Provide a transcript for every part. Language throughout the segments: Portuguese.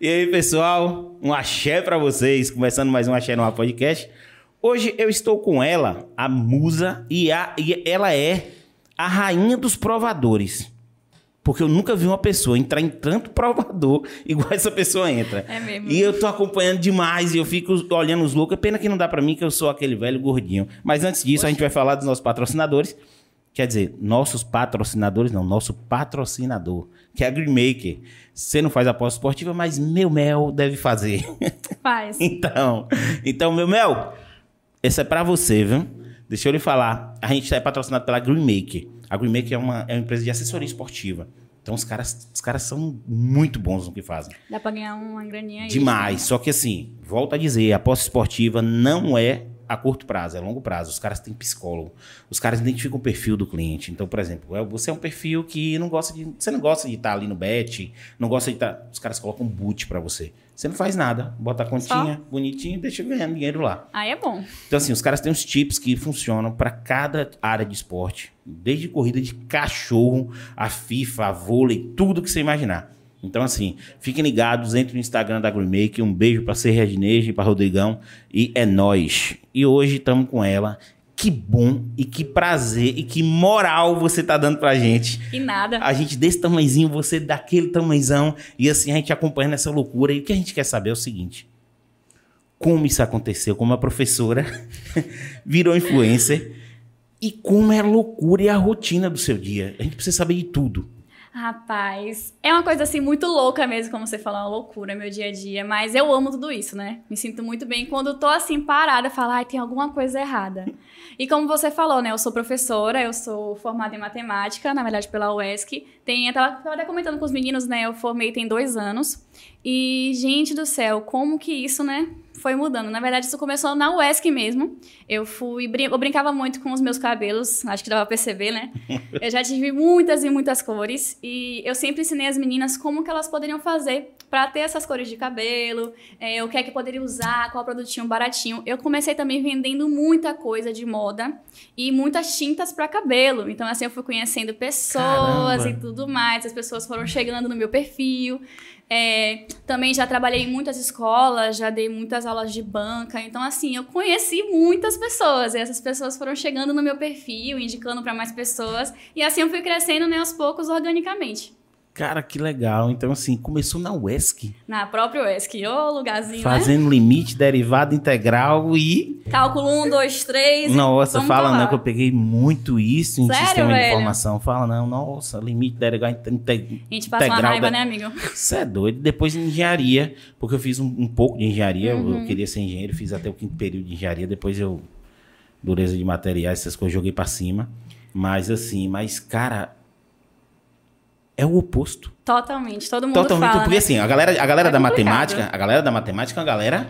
E aí, pessoal, um axé pra vocês, começando mais um Axé no Podcast. Hoje eu estou com ela, a musa, e, a, e ela é a rainha dos provadores. Porque eu nunca vi uma pessoa entrar em tanto provador igual essa pessoa entra. É mesmo. E eu tô acompanhando demais e eu fico olhando os loucos. É pena que não dá pra mim, que eu sou aquele velho gordinho. Mas antes disso, a gente vai falar dos nossos patrocinadores. Quer dizer, nossos patrocinadores, não, nosso patrocinador, que é a Green Maker. Você não faz aposta esportiva, mas meu mel deve fazer. Faz. então, então, meu mel, esse é pra você, viu? Deixa eu lhe falar. A gente é patrocinado pela Green Maker. A Green Maker é uma, é uma empresa de assessoria esportiva. Então, os caras, os caras são muito bons no que fazem. Dá pra ganhar uma graninha aí. Demais. Só que assim, volto a dizer, a aposta esportiva não é a curto prazo, é a longo prazo. Os caras têm psicólogo. Os caras identificam o perfil do cliente. Então, por exemplo, é- você é um perfil que não gosta de. Você não gosta de estar ali no bet, não gosta de estar. Os caras colocam um boot pra você. Você não faz nada. Bota a continha, bonitinho, e deixa ganhando dinheiro lá. Aí é bom. Então, assim, os caras têm uns tips que funcionam para cada área de esporte. Desde corrida de cachorro, a FIFA, a vôlei, tudo que você imaginar. Então, assim, fiquem ligados, entre no Instagram da Greenmake. Um beijo para Dineja e para Rodrigão. E é nóis. E hoje estamos com ela. Que bom e que prazer e que moral você tá dando pra gente. E nada. A gente desse tamanhozinho, você daquele tamanhozão. E assim, a gente acompanhando essa loucura. E o que a gente quer saber é o seguinte como isso aconteceu, como a professora virou influencer e como é a loucura e a rotina do seu dia. A gente precisa saber de tudo. Rapaz, é uma coisa assim muito louca mesmo, como você falou, uma loucura meu dia a dia, mas eu amo tudo isso, né? Me sinto muito bem quando tô assim parada, falar, ai, tem alguma coisa errada. E como você falou, né? Eu sou professora, eu sou formada em matemática, na verdade pela UESC. Tem, eu tava, comentando com os meninos, né? Eu formei tem dois anos. E, gente do céu, como que isso, né? Foi mudando. Na verdade, isso começou na UESC mesmo. Eu fui. Eu brincava muito com os meus cabelos, acho que dava pra perceber, né? Eu já tive muitas e muitas cores. E eu sempre ensinei as meninas como que elas poderiam fazer pra ter essas cores de cabelo, é, o que é que poderia usar, qual produtinho baratinho. Eu comecei também vendendo muita coisa de moda e muitas tintas pra cabelo. Então, assim, eu fui conhecendo pessoas Caramba. e tudo mais. As pessoas foram chegando no meu perfil. É, também já trabalhei em muitas escolas, já dei muitas aulas de banca. Então, assim, eu conheci muitas pessoas. E essas pessoas foram chegando no meu perfil, indicando para mais pessoas. E assim eu fui crescendo, né, aos poucos, organicamente. Cara, que legal. Então, assim, começou na UESC, Na própria UESC, ô lugarzinho, né? fazendo limite, derivado integral e. Cálculo 1, 2, 3. Nossa, vamos fala falar. não, que eu peguei muito isso em Sério, sistema de velho? informação. Fala não, nossa, limite, derivado, inte- A gente passa uma integral raiva, da- né, amigo? Você é doido. Depois em engenharia, porque eu fiz um, um pouco de engenharia, eu- Uhum. eu queria ser engenheiro, fiz até o quinto período de engenharia, depois eu, dureza de materiais, essas coisas, joguei pra cima. Mas assim, mas cara, é o oposto. Totalmente, todo mundo Totalmente, fala, porque né? assim, a galera, a galera É da complicado. matemática, a galera da matemática é uma galera,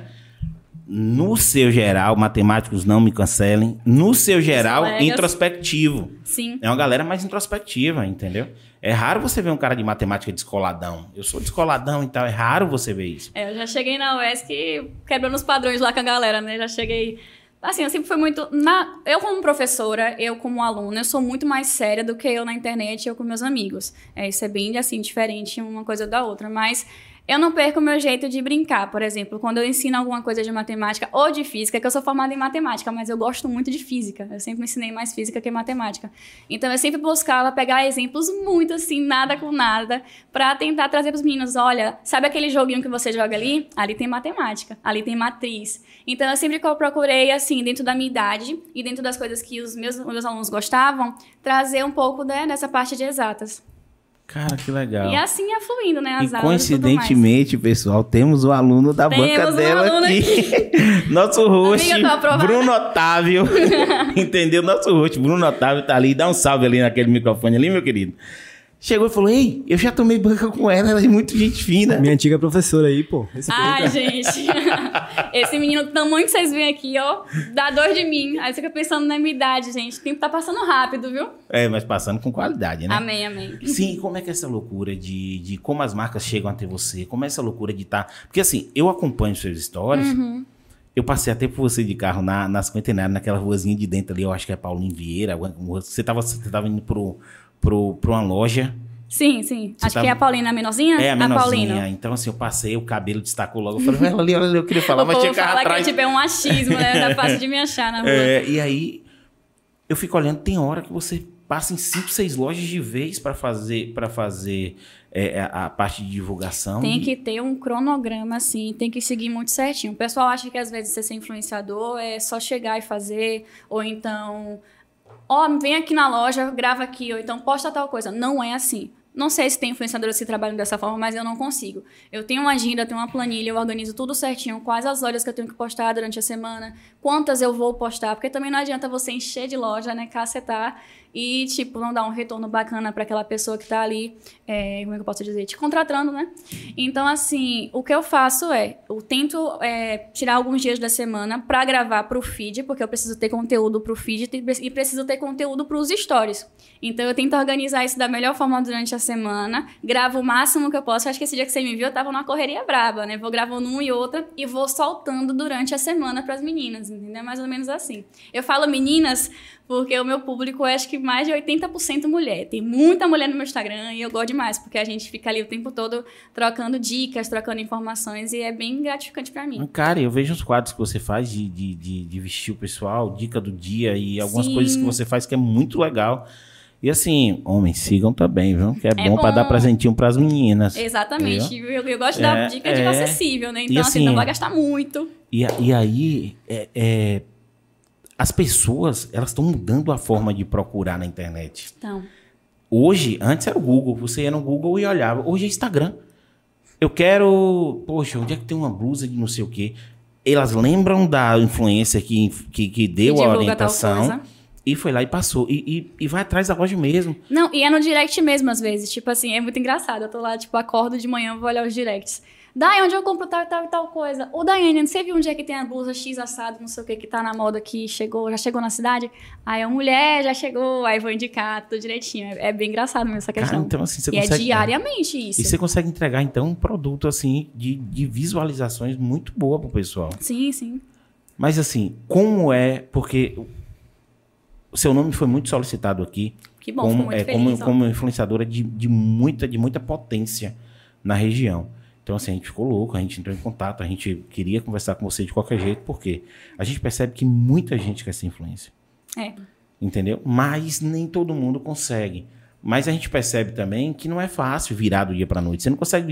no seu geral, matemáticos não me cancelem, no seu geral, colegas. introspectivo. Sim. É uma galera mais introspectiva, entendeu? É raro você ver um cara de matemática descoladão. Eu sou descoladão e tal, é raro você ver isso. É, eu já cheguei na UESC quebrando os padrões lá com a galera, né? Já cheguei. Assim, eu sempre fui muito. Na... Eu, como professora, eu, como aluna, eu sou muito mais séria do que eu na internet e eu com meus amigos. É, isso é bem, assim, diferente uma coisa da outra. Mas eu não perco o meu jeito de brincar. Por exemplo, quando eu ensino alguma coisa de matemática ou de física, que eu sou formada em matemática, mas eu gosto muito de física. Eu sempre ensinei mais física que matemática. Então, eu sempre buscava pegar exemplos muito assim, nada com nada, pra tentar trazer pros meninos: olha, sabe aquele joguinho que você joga ali? Ali tem matemática, ali tem matriz. Então, eu sempre procurei, assim, dentro da minha idade e dentro das coisas que os meus, os meus alunos gostavam, trazer um pouco né, dessa parte de exatas. Cara, que legal. E assim ia fluindo, né? As e coincidentemente, pessoal, temos o aluno da Temos banca um dela aluno aqui. Nosso host. Bruno Otávio. Entendeu? Nosso host, Bruno Otávio, tá ali. Dá um salve ali naquele microfone ali, meu querido. Chegou e falou: Ei, eu já tomei banca com ela, ela é muito gente fina. Minha antiga professora aí, pô. Esse Ai, gente. Esse menino do tamanho que vocês veem aqui, ó, dá dor de mim. Aí você fica pensando na minha idade, gente. O tempo tá passando rápido, viu? É, mas passando com qualidade, né? Amém, amém. Sim, como é que é essa loucura de, de como as marcas chegam até você? Como é essa loucura de estar. Porque assim, eu acompanho suas histórias. Uhum. Eu passei até por você de carro na, na cinquentenária, naquela ruazinha de dentro ali, eu acho que é Paulinho Vieira. Você tava, você tava indo pro, pro, pra uma loja Sim, sim. Você Acho tá- que é a Paulina a menorzinha? É, a menorzinha. Paulina. Então, assim, eu passei, o cabelo destacou logo. Eu falei, ela ali, ela ali, eu queria falar, O mas tinha que fala atrás. que tipo, é um achismo, né? Não é fácil de me achar na rua. É, e aí, eu fico olhando, tem hora que você passa em cinco, seis lojas de vez para fazer, pra fazer é, a, a parte de divulgação. Tem que ter um cronograma, assim, tem que seguir muito certinho. O pessoal acha que às vezes você ser influenciador é só chegar e fazer, ou então, ó, vem aqui na loja, grava aqui, ou então posta tal coisa. Não é assim. Não sei se tem influenciadores que trabalham dessa forma, mas eu não consigo. Eu tenho uma agenda, tenho uma planilha, eu organizo tudo certinho, quais as horas que eu tenho que postar durante a semana, quantas eu vou postar, porque também não adianta você encher de loja, né, cacetar e, tipo, não dar um retorno bacana para aquela pessoa que tá ali, é, como é que eu posso dizer, te contratando, né? Então, assim, o que eu faço é, eu tento é, tirar alguns dias da semana para gravar pro feed, porque eu preciso ter conteúdo pro feed e preciso ter conteúdo pros stories. Então, eu tento organizar isso da melhor forma durante a semana, gravo o máximo que eu posso. Acho que esse dia que você me viu, eu tava numa correria braba, né? Vou gravando um e outra e vou soltando durante a semana pras meninas, entendeu? Mais ou menos assim. Eu falo meninas porque o meu público é acho que mais de 80% mulher. Tem muita mulher no meu Instagram e eu gosto demais, porque a gente fica ali o tempo todo trocando dicas, trocando informações e é bem gratificante pra mim. Cara, eu vejo os quadros que você faz de, de, de, de vestir o pessoal, dica do dia e algumas Sim. coisas que você faz que é muito legal. E assim, homens, sigam também, viu? Que é, É bom, pra bom. dar presentinho pras meninas. Exatamente. Eu, eu gosto de dar É, dica de é. acessível, né? E Então, assim, assim, não vai gastar muito. E, e aí, é, é, as pessoas, elas estão mudando a forma de procurar na internet. Hoje, antes era o Google, você ia no Google e olhava. Hoje é Instagram. Eu quero, poxa, onde é que tem uma blusa de não sei o quê? Elas lembram da influência que, que, que deu que a orientação e foi lá e passou. E, e, e vai atrás da loja mesmo. Não, e é no direct mesmo, às vezes. Tipo assim, é muito engraçado. Eu tô lá, tipo, acordo de manhã, vou olhar os directs. Dai, onde eu compro tal e tal e tal coisa? Ô, Daiane, você viu onde é que tem a blusa X assado, não sei o que, que tá na moda que chegou, já chegou na cidade? Aí a mulher já chegou, aí vou indicar tudo direitinho. É, é bem engraçado mesmo essa Cara, questão. então assim, você e é consegue. diariamente isso. E você consegue entregar, então, um produto assim de, de visualizações muito boa pro pessoal. Sim, sim. Mas assim, como é. Porque o seu nome foi muito solicitado aqui. Que bom, como, é, feliz. como, como influenciadora de, de, muita, de muita potência na região. Então, assim, a gente ficou louco, a gente entrou em contato, a gente queria conversar com você de qualquer jeito, porque a gente percebe que muita gente quer ser influência. É. Entendeu? Mas nem todo mundo consegue. Mas a gente percebe também que não é fácil virar do dia para noite. Você não consegue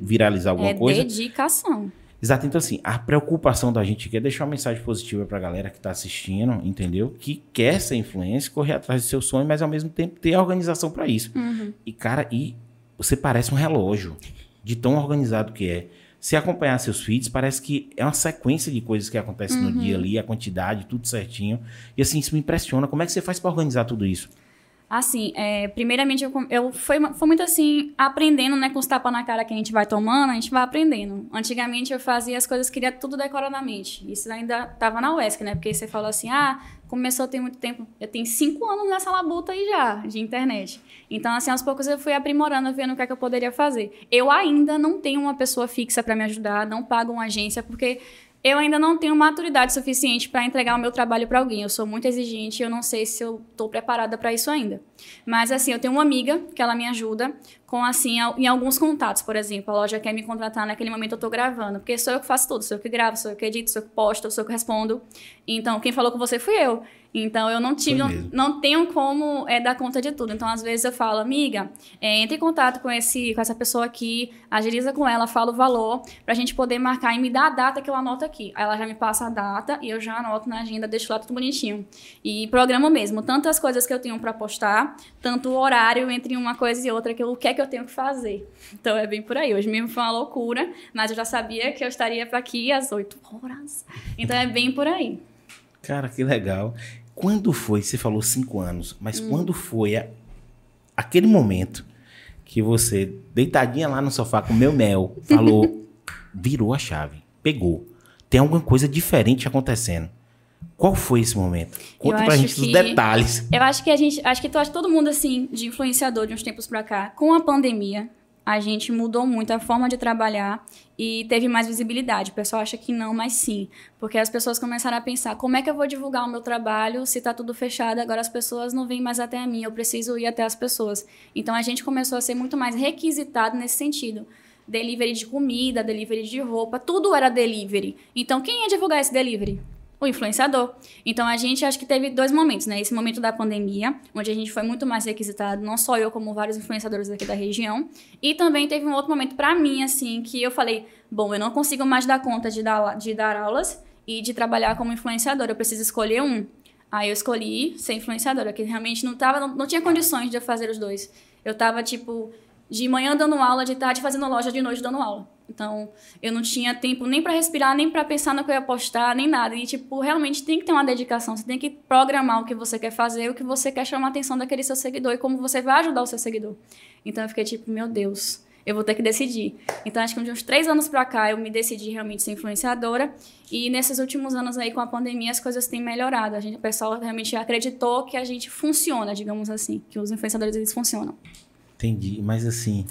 viralizar alguma É coisa. dedicação. Exato. Então, assim, a preocupação da gente aqui é deixar uma mensagem positiva pra galera que tá assistindo, entendeu? Que quer ser influência, correr atrás do seu sonho, mas ao mesmo tempo ter a organização pra isso. Uhum. E, cara, e você parece um relógio de tão organizado que é. Se acompanhar seus feeds, parece que é uma sequência de coisas que acontecem Uhum. no dia ali, a quantidade, tudo certinho. E assim, isso me impressiona. Como é que você faz pra organizar tudo isso? Assim, é, primeiramente, eu, eu foi, foi muito assim, aprendendo, né, com os tapas na cara que a gente vai tomando, a gente vai aprendendo. Antigamente eu fazia as coisas, queria tudo decoradamente. Isso ainda tava na UESC, né? Porque você falou assim, ah, começou tem muito tempo, eu tenho cinco anos nessa labuta aí já, de internet. Então, assim, aos poucos eu fui aprimorando, vendo o que é que eu poderia fazer. Eu ainda não tenho uma pessoa fixa para me ajudar, não pago uma agência, porque eu ainda não tenho maturidade suficiente para entregar o meu trabalho para alguém. Eu sou muito exigente e eu não sei se eu estou preparada para isso ainda. Mas assim, eu tenho uma amiga que ela me ajuda com assim em alguns contatos, por exemplo, a loja quer me contratar naquele momento eu tô gravando, porque sou eu que faço tudo, sou eu que gravo, sou eu que edito, sou eu que posto, sou eu que respondo. Então, quem falou com você fui eu. Então, eu não tive, não, não tenho como é, dar conta de tudo. Então, às vezes eu falo, amiga, é, entre em contato com esse, com essa pessoa aqui, agiliza com ela, fala o valor, pra gente poder marcar e me dar a data que eu anoto aqui. Aí ela já me passa a data e eu já anoto na agenda, deixo lá tudo bonitinho. E programo mesmo, tantas coisas que eu tenho pra postar, tanto o horário entre uma coisa e outra, que eu, o que é que eu tenho que fazer. Então é bem por aí. Hoje mesmo foi uma loucura, mas eu já sabia que eu estaria aqui às 8 horas. Então é bem por aí. Cara, que legal. Quando foi, você falou cinco anos, mas Hum. quando foi a- aquele momento que você, deitadinha lá no sofá com meu mel, falou, virou a chave, pegou. Tem alguma coisa diferente acontecendo. Qual foi esse momento? Conta pra gente os que- detalhes. Eu acho que a gente, acho que tu- acho que todo mundo assim de influenciador de uns tempos pra cá, com a pandemia, a gente mudou muito a forma de trabalhar e teve mais visibilidade. O pessoal acha que não, mas sim. Porque as pessoas começaram a pensar: como é que eu vou divulgar o meu trabalho se está tudo fechado? Agora as pessoas não vêm mais até a mim, eu preciso ir até as pessoas. Então a gente começou a ser muito mais requisitado nesse sentido. Delivery de comida, delivery de roupa, tudo era delivery. Então quem ia divulgar esse delivery? O influenciador. Então a gente acho que teve dois momentos, né? Esse momento da pandemia, onde a gente foi muito mais requisitado, não só eu, como vários influenciadores aqui da região. E também teve um outro momento para mim, assim, que eu falei: bom, eu não consigo mais dar conta de dar, de dar aulas e de trabalhar como influenciadora, eu preciso escolher um. Aí eu escolhi ser influenciadora, que realmente não, tava, não, não tinha condições de eu fazer os dois. Eu tava, tipo, de manhã dando aula, de tarde fazendo loja, de noite dando aula. Então, eu não tinha tempo nem para respirar, nem para pensar no que eu ia postar, nem nada. E, tipo, realmente tem que ter uma dedicação. Você tem que programar o que você quer fazer, o que você quer chamar a atenção daquele seu seguidor e como você vai ajudar o seu seguidor. Então, eu fiquei tipo, meu Deus, eu vou ter que decidir. Então, acho que de uns três anos para cá, eu me decidi realmente ser influenciadora. E nesses últimos anos aí, com a pandemia, as coisas têm melhorado. A gente, o pessoal realmente acreditou que a gente funciona, digamos assim, que os influenciadores, eles funcionam. Entendi, mas assim,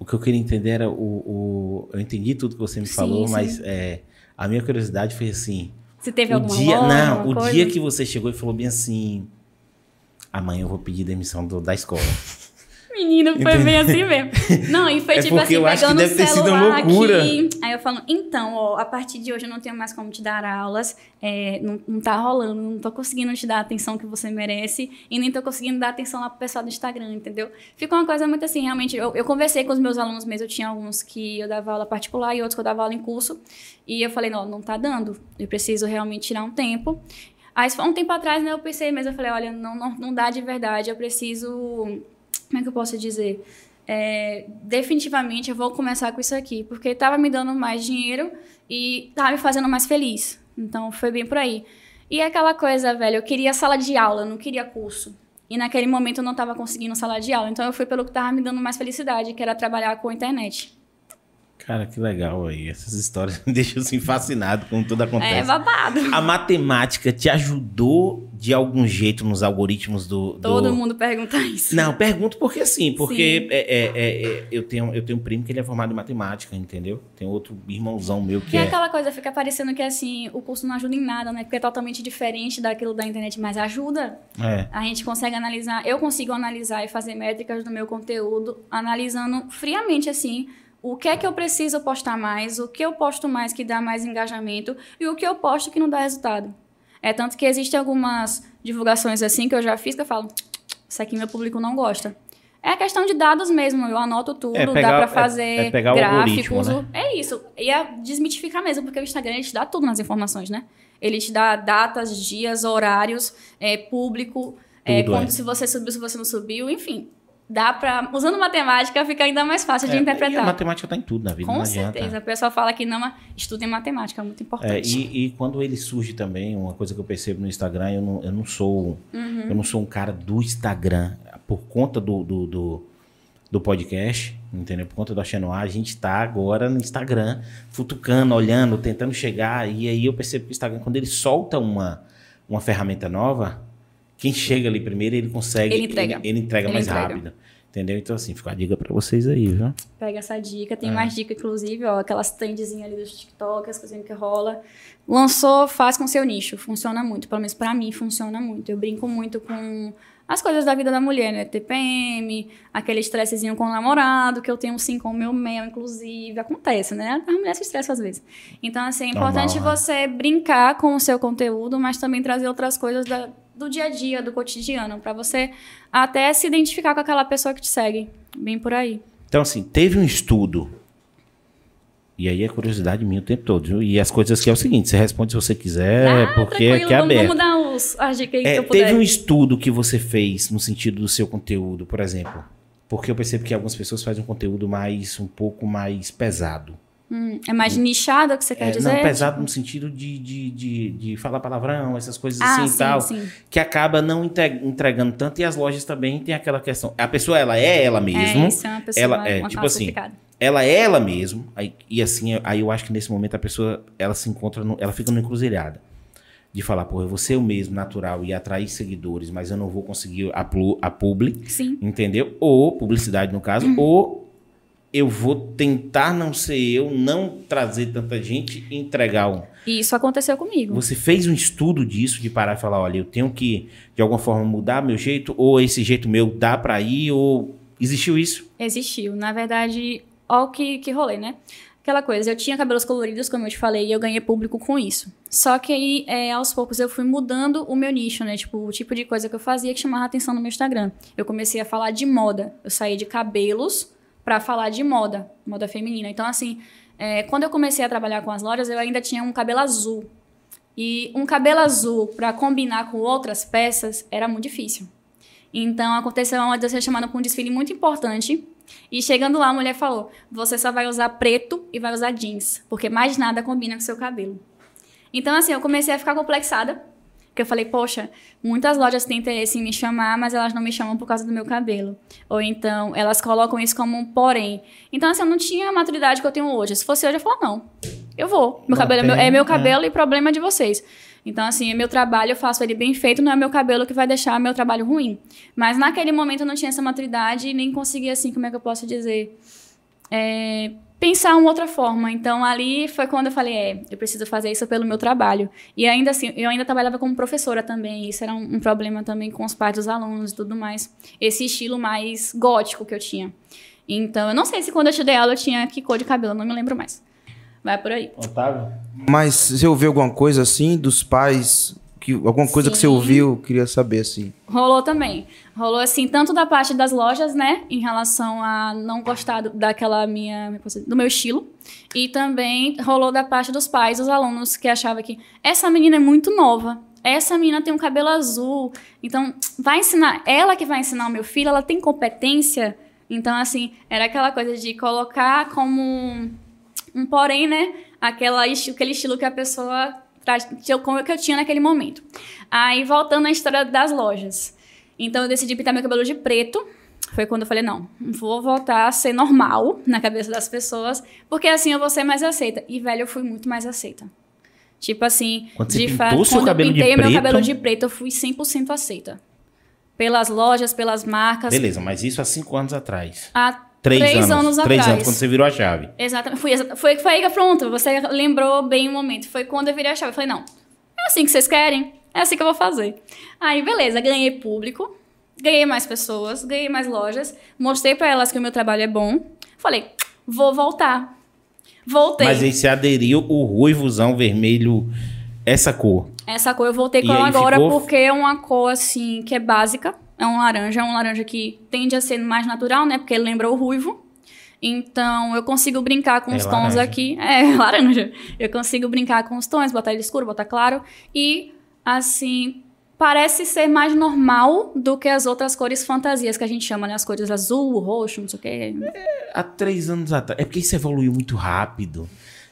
o que eu queria entender era o. o eu entendi tudo que você me sim, falou, sim. mas é, a minha curiosidade foi assim. Se teve o alguma dia, loja, Não, o coisa? dia que você chegou e falou bem assim. Amanhã eu vou pedir demissão do, da escola. Menino, foi bem assim mesmo. Não, e foi É tipo assim, pegando o celular aqui. Aí eu falo, então, ó, a partir de hoje eu não tenho mais como te dar aulas. é, não, não tá rolando, não tô conseguindo te dar a atenção que você merece. E nem tô conseguindo dar atenção lá pro pessoal do Instagram, entendeu? Ficou uma coisa muito assim, realmente. Eu, eu conversei com os meus alunos mesmo, eu tinha alguns que eu dava aula particular e outros que eu dava aula em curso. E eu falei, não, não tá dando. Eu preciso realmente tirar um tempo. Aí, um tempo atrás, né, eu pensei mesmo, eu falei, olha, não, não, não dá de verdade, eu preciso como é que eu posso dizer? É, definitivamente eu vou começar com isso aqui, porque estava me dando mais dinheiro e estava me fazendo mais feliz. Então foi bem por aí. E é aquela coisa, velho, eu queria sala de aula, não queria curso. E naquele momento eu não estava conseguindo sala de aula, então eu fui pelo que estava me dando mais felicidade, que era trabalhar com a internet. Cara, que legal aí. Essas histórias me deixam assim fascinado com tudo acontece. É babado. A matemática te ajudou de algum jeito nos algoritmos do. do... Todo mundo pergunta isso. Não, pergunto porque sim, porque Sim. é, é, é, é, eu, tenho, eu tenho um primo que ele é formado em matemática, entendeu? Tem outro irmãozão meu que E é é. aquela coisa, fica parecendo que assim, o curso não ajuda em nada, né? Porque é totalmente diferente daquilo da internet, mas ajuda. É. A gente consegue analisar, eu consigo analisar e fazer métricas do meu conteúdo, analisando friamente assim, o que é que eu preciso postar mais, o que eu posto mais que dá mais engajamento e o que eu posto que não dá resultado. É tanto que existem algumas divulgações assim que eu já fiz que eu falo, isso aqui meu público não gosta. É questão de dados mesmo, eu anoto tudo, É pegar- dá pra é- fazer é pegar o gráficos. né? É isso. E é desmitificar mesmo, porque o Instagram ele te dá tudo nas informações, né? Ele te dá datas, dias, horários, é, público, é, Tudo, quando é. se você subiu, se você não subiu, enfim. Dá pra. Usando matemática fica ainda mais fácil de É, E a interpretar. matemática tá em tudo na vida, Com adianta. certeza. O pessoal fala que não, mas estudem matemática, é muito É, importante. e, e quando ele surge também, uma coisa que eu percebo no Instagram, eu não, eu não sou Uhum. eu não sou um cara do Instagram. Por conta do, do, do, do podcast, entendeu? Por conta do Axenoar, a gente tá agora no Instagram, futucando, olhando, tentando chegar. E aí eu percebo que o Instagram, quando ele solta uma, uma ferramenta nova, quem chega ali primeiro, ele consegue. Ele entrega. Ele, ele entrega Ele mais entrega. rápido. Entendeu? Então, assim, fica a dica pra vocês aí, viu? Pega essa dica. Tem É. mais dica, inclusive, ó, aquelas trendzinhas ali dos TikTok, as coisinhas que rola. Lançou, faz com seu nicho. Funciona muito. Pelo menos pra mim, funciona muito. Eu brinco muito com as coisas da vida da mulher, né? TPM, aquele estressezinho com o namorado, que eu tenho sim com o meu mel, inclusive. Acontece, né? As mulheres se estressam às vezes. Então, assim, é Normal, importante né? você brincar com o seu conteúdo, mas também trazer outras coisas da- do dia a dia, do cotidiano, pra você até se identificar com aquela pessoa que te segue. Bem por aí. Então, assim, teve um estudo. E aí é curiosidade minha o tempo todo. viu? E as coisas que é o seguinte: você responde se você quiser, Ah, porque aqui é aberto. vamos dar os, as dicas É, que eu puder. teve um estudo que você fez no sentido do seu conteúdo, por exemplo. Porque eu percebo que algumas pessoas fazem um conteúdo mais um pouco mais pesado. Hum, é mais nichado que você quer É, dizer? não, pesado Tipo- no sentido de, de, de, de falar palavrão, essas coisas Ah, assim sim, e tal. sim. Que acaba não entre- entregando tanto. E as lojas também tem aquela questão. A pessoa, ela é ela mesmo. É, isso é uma pessoa Ela- é, uma tipo assim, ela é ela mesmo. Aí, e assim, aí eu acho que nesse momento a pessoa, ela se encontra, no- ela fica no encruzilhada. de falar, pô, eu vou ser o mesmo, natural, e atrair seguidores, mas eu não vou conseguir a, plu- a publi, Sim. entendeu? Ou, publicidade no caso, ou eu vou tentar não ser eu, não trazer tanta gente e entregar um. E isso aconteceu comigo. Você fez um estudo disso, de parar e falar, olha, eu tenho que, de alguma forma, mudar meu jeito, ou esse jeito meu dá pra ir, ou existiu isso? Existiu. Na verdade, ó o que, que rolê, né? Aquela coisa, eu tinha cabelos coloridos, como eu te falei, e eu ganhei público com isso. Só que aí, é, aos poucos, eu fui mudando o meu nicho, né? Tipo, o tipo de coisa que eu fazia que chamava atenção no meu Instagram. Eu comecei a falar de moda. Eu saí de cabelos pra falar de moda, moda feminina. Então, assim, é, quando eu comecei a trabalhar com as lojas, eu ainda tinha um cabelo azul. E um cabelo azul pra combinar com outras peças era muito difícil. Então aconteceu uma de ser chamada para um desfile muito importante. E chegando lá, a mulher falou: Você só vai usar preto e vai usar jeans, porque mais nada combina com seu cabelo. Então, assim, eu comecei a ficar complexada. Porque eu falei, poxa, muitas lojas têm interesse em me chamar, mas elas não me chamam por causa do meu cabelo. Ou então, elas colocam isso como um porém. Então, assim, eu não tinha a maturidade que eu tenho hoje. Se fosse hoje, eu falava, não, eu vou. Meu Não cabelo é meu, é meu é. cabelo e problema é de vocês. Então, assim, é meu trabalho, eu faço ele bem feito, não é meu cabelo que vai deixar meu trabalho ruim. Mas naquele momento eu não tinha essa maturidade e nem conseguia, assim, como é que eu posso dizer? É, pensar uma outra forma. Então, ali foi quando eu falei, é, eu preciso fazer isso pelo meu trabalho. E ainda assim, eu ainda trabalhava como professora também, isso era um, um problema também com os pais dos alunos e tudo mais. Esse estilo mais gótico que eu tinha. Então, eu não sei se quando eu te dei aula eu tinha que cor de cabelo, não me lembro mais. Vai por aí. Otávio? Mas você ouviu alguma coisa assim dos pais? Que, alguma coisa que você Sim. ouviu, queria saber assim. Rolou também. Rolou assim, tanto da parte das lojas, né? Em relação a não gostar daquela minha. é do meu estilo. E também rolou da parte dos pais, dos alunos, que achavam que essa menina é muito nova. Essa menina tem um cabelo azul. Então, vai ensinar. Ela que vai ensinar o meu filho, ela tem competência. Então, assim, era aquela coisa de colocar como um, um porém, né? Aquela, aquele estilo que a pessoa como que eu tinha naquele momento. Aí, voltando à história das lojas. Então, eu decidi pintar meu cabelo de preto. Foi quando eu falei, não, vou voltar a ser normal na cabeça das pessoas, porque assim eu vou ser mais aceita. E, velho, eu fui muito mais aceita. Tipo assim, Quando de fato, quando cabelo eu de pintei meu preto- cabelo de preto, eu fui 100% aceita. Pelas lojas, pelas marcas. Beleza, mas isso há cinco anos atrás. Há Três, três, anos, Três atrás. anos, quando você virou a chave. Exatamente. Foi, foi, foi aí que pronto, você lembrou bem o momento. Foi quando eu virei a chave. Eu falei, não, é assim que vocês querem? É assim que eu vou fazer. Aí, beleza, ganhei público, ganhei mais pessoas, ganhei mais lojas, mostrei pra elas que o meu trabalho é bom. Falei, vou voltar. Voltei. Mas aí você aderiu o ruivozão vermelho, essa cor. Essa cor eu voltei com ela agora ficou- porque é uma cor assim que é básica. É um laranja, é um laranja que tende a ser mais natural, né? Porque ele lembra o ruivo. Então eu consigo brincar com É os tons laranja. aqui. É, laranja. Eu consigo brincar com os tons, botar ele escuro, botar claro. E assim, parece ser mais normal do que as outras cores fantasias que a gente chama, né? As cores azul, roxo, não sei o quê. Há três anos atrás. É porque isso evoluiu muito rápido.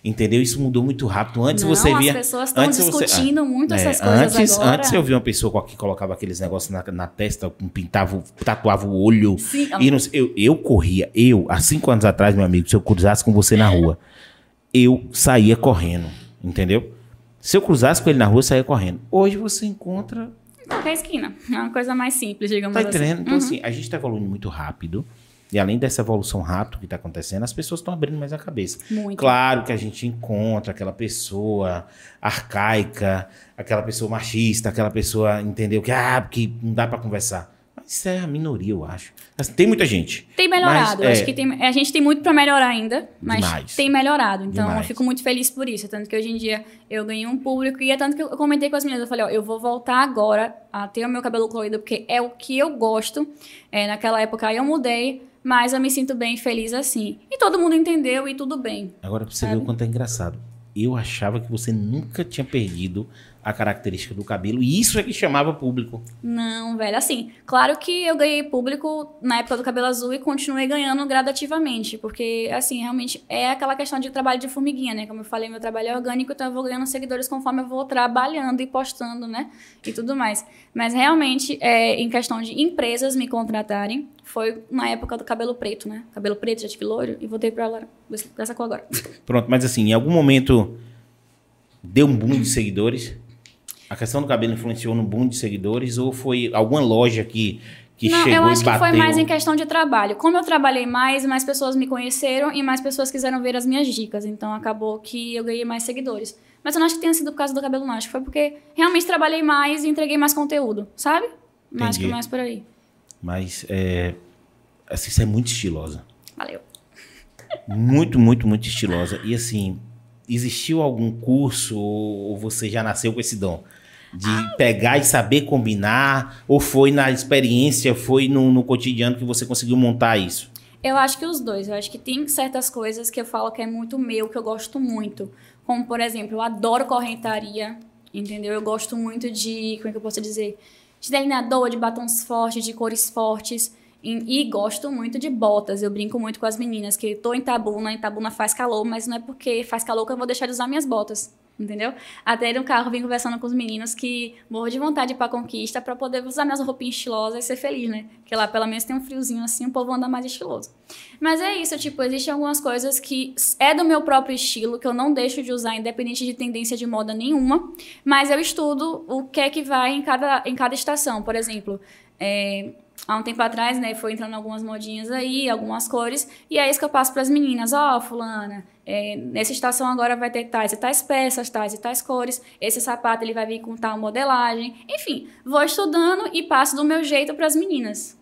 Entendeu? Isso mudou muito rápido. Antes não, você via. as pessoas estão antes você- discutindo muito É, essas coisas antes, agora. antes eu vi uma pessoa que colocava aqueles negócios na, na testa, pintava, tatuava o olho. Sim, E não eu, eu corria, eu, há cinco anos atrás, meu amigo, se eu cruzasse com você na rua, eu saía correndo, entendeu? Se eu cruzasse com ele na rua, eu saía correndo. Hoje você encontra. qualquer esquina. É uma coisa mais simples, digamos Tá assim. entendendo? Então, Uhum. assim, a gente tá evoluindo muito rápido. E além dessa evolução rápida que tá acontecendo, as pessoas estão abrindo mais a cabeça. Muito. Claro que a gente encontra aquela pessoa arcaica, aquela pessoa machista, aquela pessoa, entendeu? Que, ah, porque não dá pra conversar. Mas isso é a minoria, eu acho. Tem muita gente. Tem melhorado. Mas, eu acho é, que tem, a gente tem muito pra melhorar ainda, mas Demais. tem melhorado. Então Demais. eu fico muito feliz por isso. Tanto que hoje em dia eu ganhei um público e é tanto que eu comentei com as meninas. Eu falei, ó, eu vou voltar agora a ter o meu cabelo colorido, porque é o que eu gosto. É, naquela época eu mudei, mas eu me sinto bem feliz assim. E todo mundo entendeu e tudo bem. Agora, pra você ver o quanto é engraçado. Eu achava que você nunca tinha perdido a característica do cabelo. E isso é que chamava público. Não, velho. Assim, claro que eu ganhei público na época do cabelo azul e continuei ganhando gradativamente. Porque, assim, realmente é aquela questão de trabalho de formiguinha, né? Como eu falei, meu trabalho é orgânico, então eu vou ganhando seguidores conforme eu vou trabalhando e postando, né? E tudo mais. Mas realmente, é, em questão de empresas me contratarem, foi na época do cabelo preto, né? Cabelo preto, já tive loiro e voltei pra pra essa cor agora. Pronto, mas assim, em algum momento deu um boom de seguidores. A questão do cabelo influenciou no boom de seguidores ou foi alguma loja que, que não, chegou eu acho que foi mais em questão de trabalho. Como eu trabalhei mais, mais pessoas me conheceram e mais pessoas quiseram ver as minhas dicas. Então acabou que eu ganhei mais seguidores. Mas eu não acho que tenha sido por causa do cabelo mágico. Foi porque realmente trabalhei mais e entreguei mais conteúdo, sabe? Mais que mais por aí. Mas é, assim, você é muito estilosa. Valeu. Muito, muito, muito estilosa. E assim, existiu algum curso ou você já nasceu com esse dom? De pegar e saber combinar? Ou foi na experiência, foi no, no cotidiano que você conseguiu montar isso? Eu acho que os dois. Eu acho que tem certas coisas que eu falo que é muito meu, que eu gosto muito. Como, por exemplo, eu adoro correntaria, entendeu? Eu gosto muito de, como é que eu posso dizer? De delineador, de batons fortes, de cores fortes. E, e gosto muito de botas. Eu brinco muito com as meninas, que tô em Tabuna, em Tabuna faz calor, mas não é porque faz calor que eu vou deixar de usar minhas botas. Entendeu? Até no carro vim conversando com os meninos que morro de vontade pra conquista pra poder usar minhas roupinhas estilosas e ser feliz, né? Porque lá pelo menos tem um friozinho assim, o povo anda mais estiloso. Mas é isso, tipo, existem algumas coisas que é do meu próprio estilo, que eu não deixo de usar, independente de tendência de moda nenhuma. Mas eu estudo o que é que vai em cada, em cada estação. Por exemplo, é, há um tempo atrás, né, foi entrando algumas modinhas aí, algumas cores, e é isso que eu passo para as meninas. Ó, fulana, é, nessa estação agora vai ter tais e tais peças, tais e tais cores. Esse sapato ele vai vir com tal modelagem. Enfim, vou estudando e passo do meu jeito para as meninas.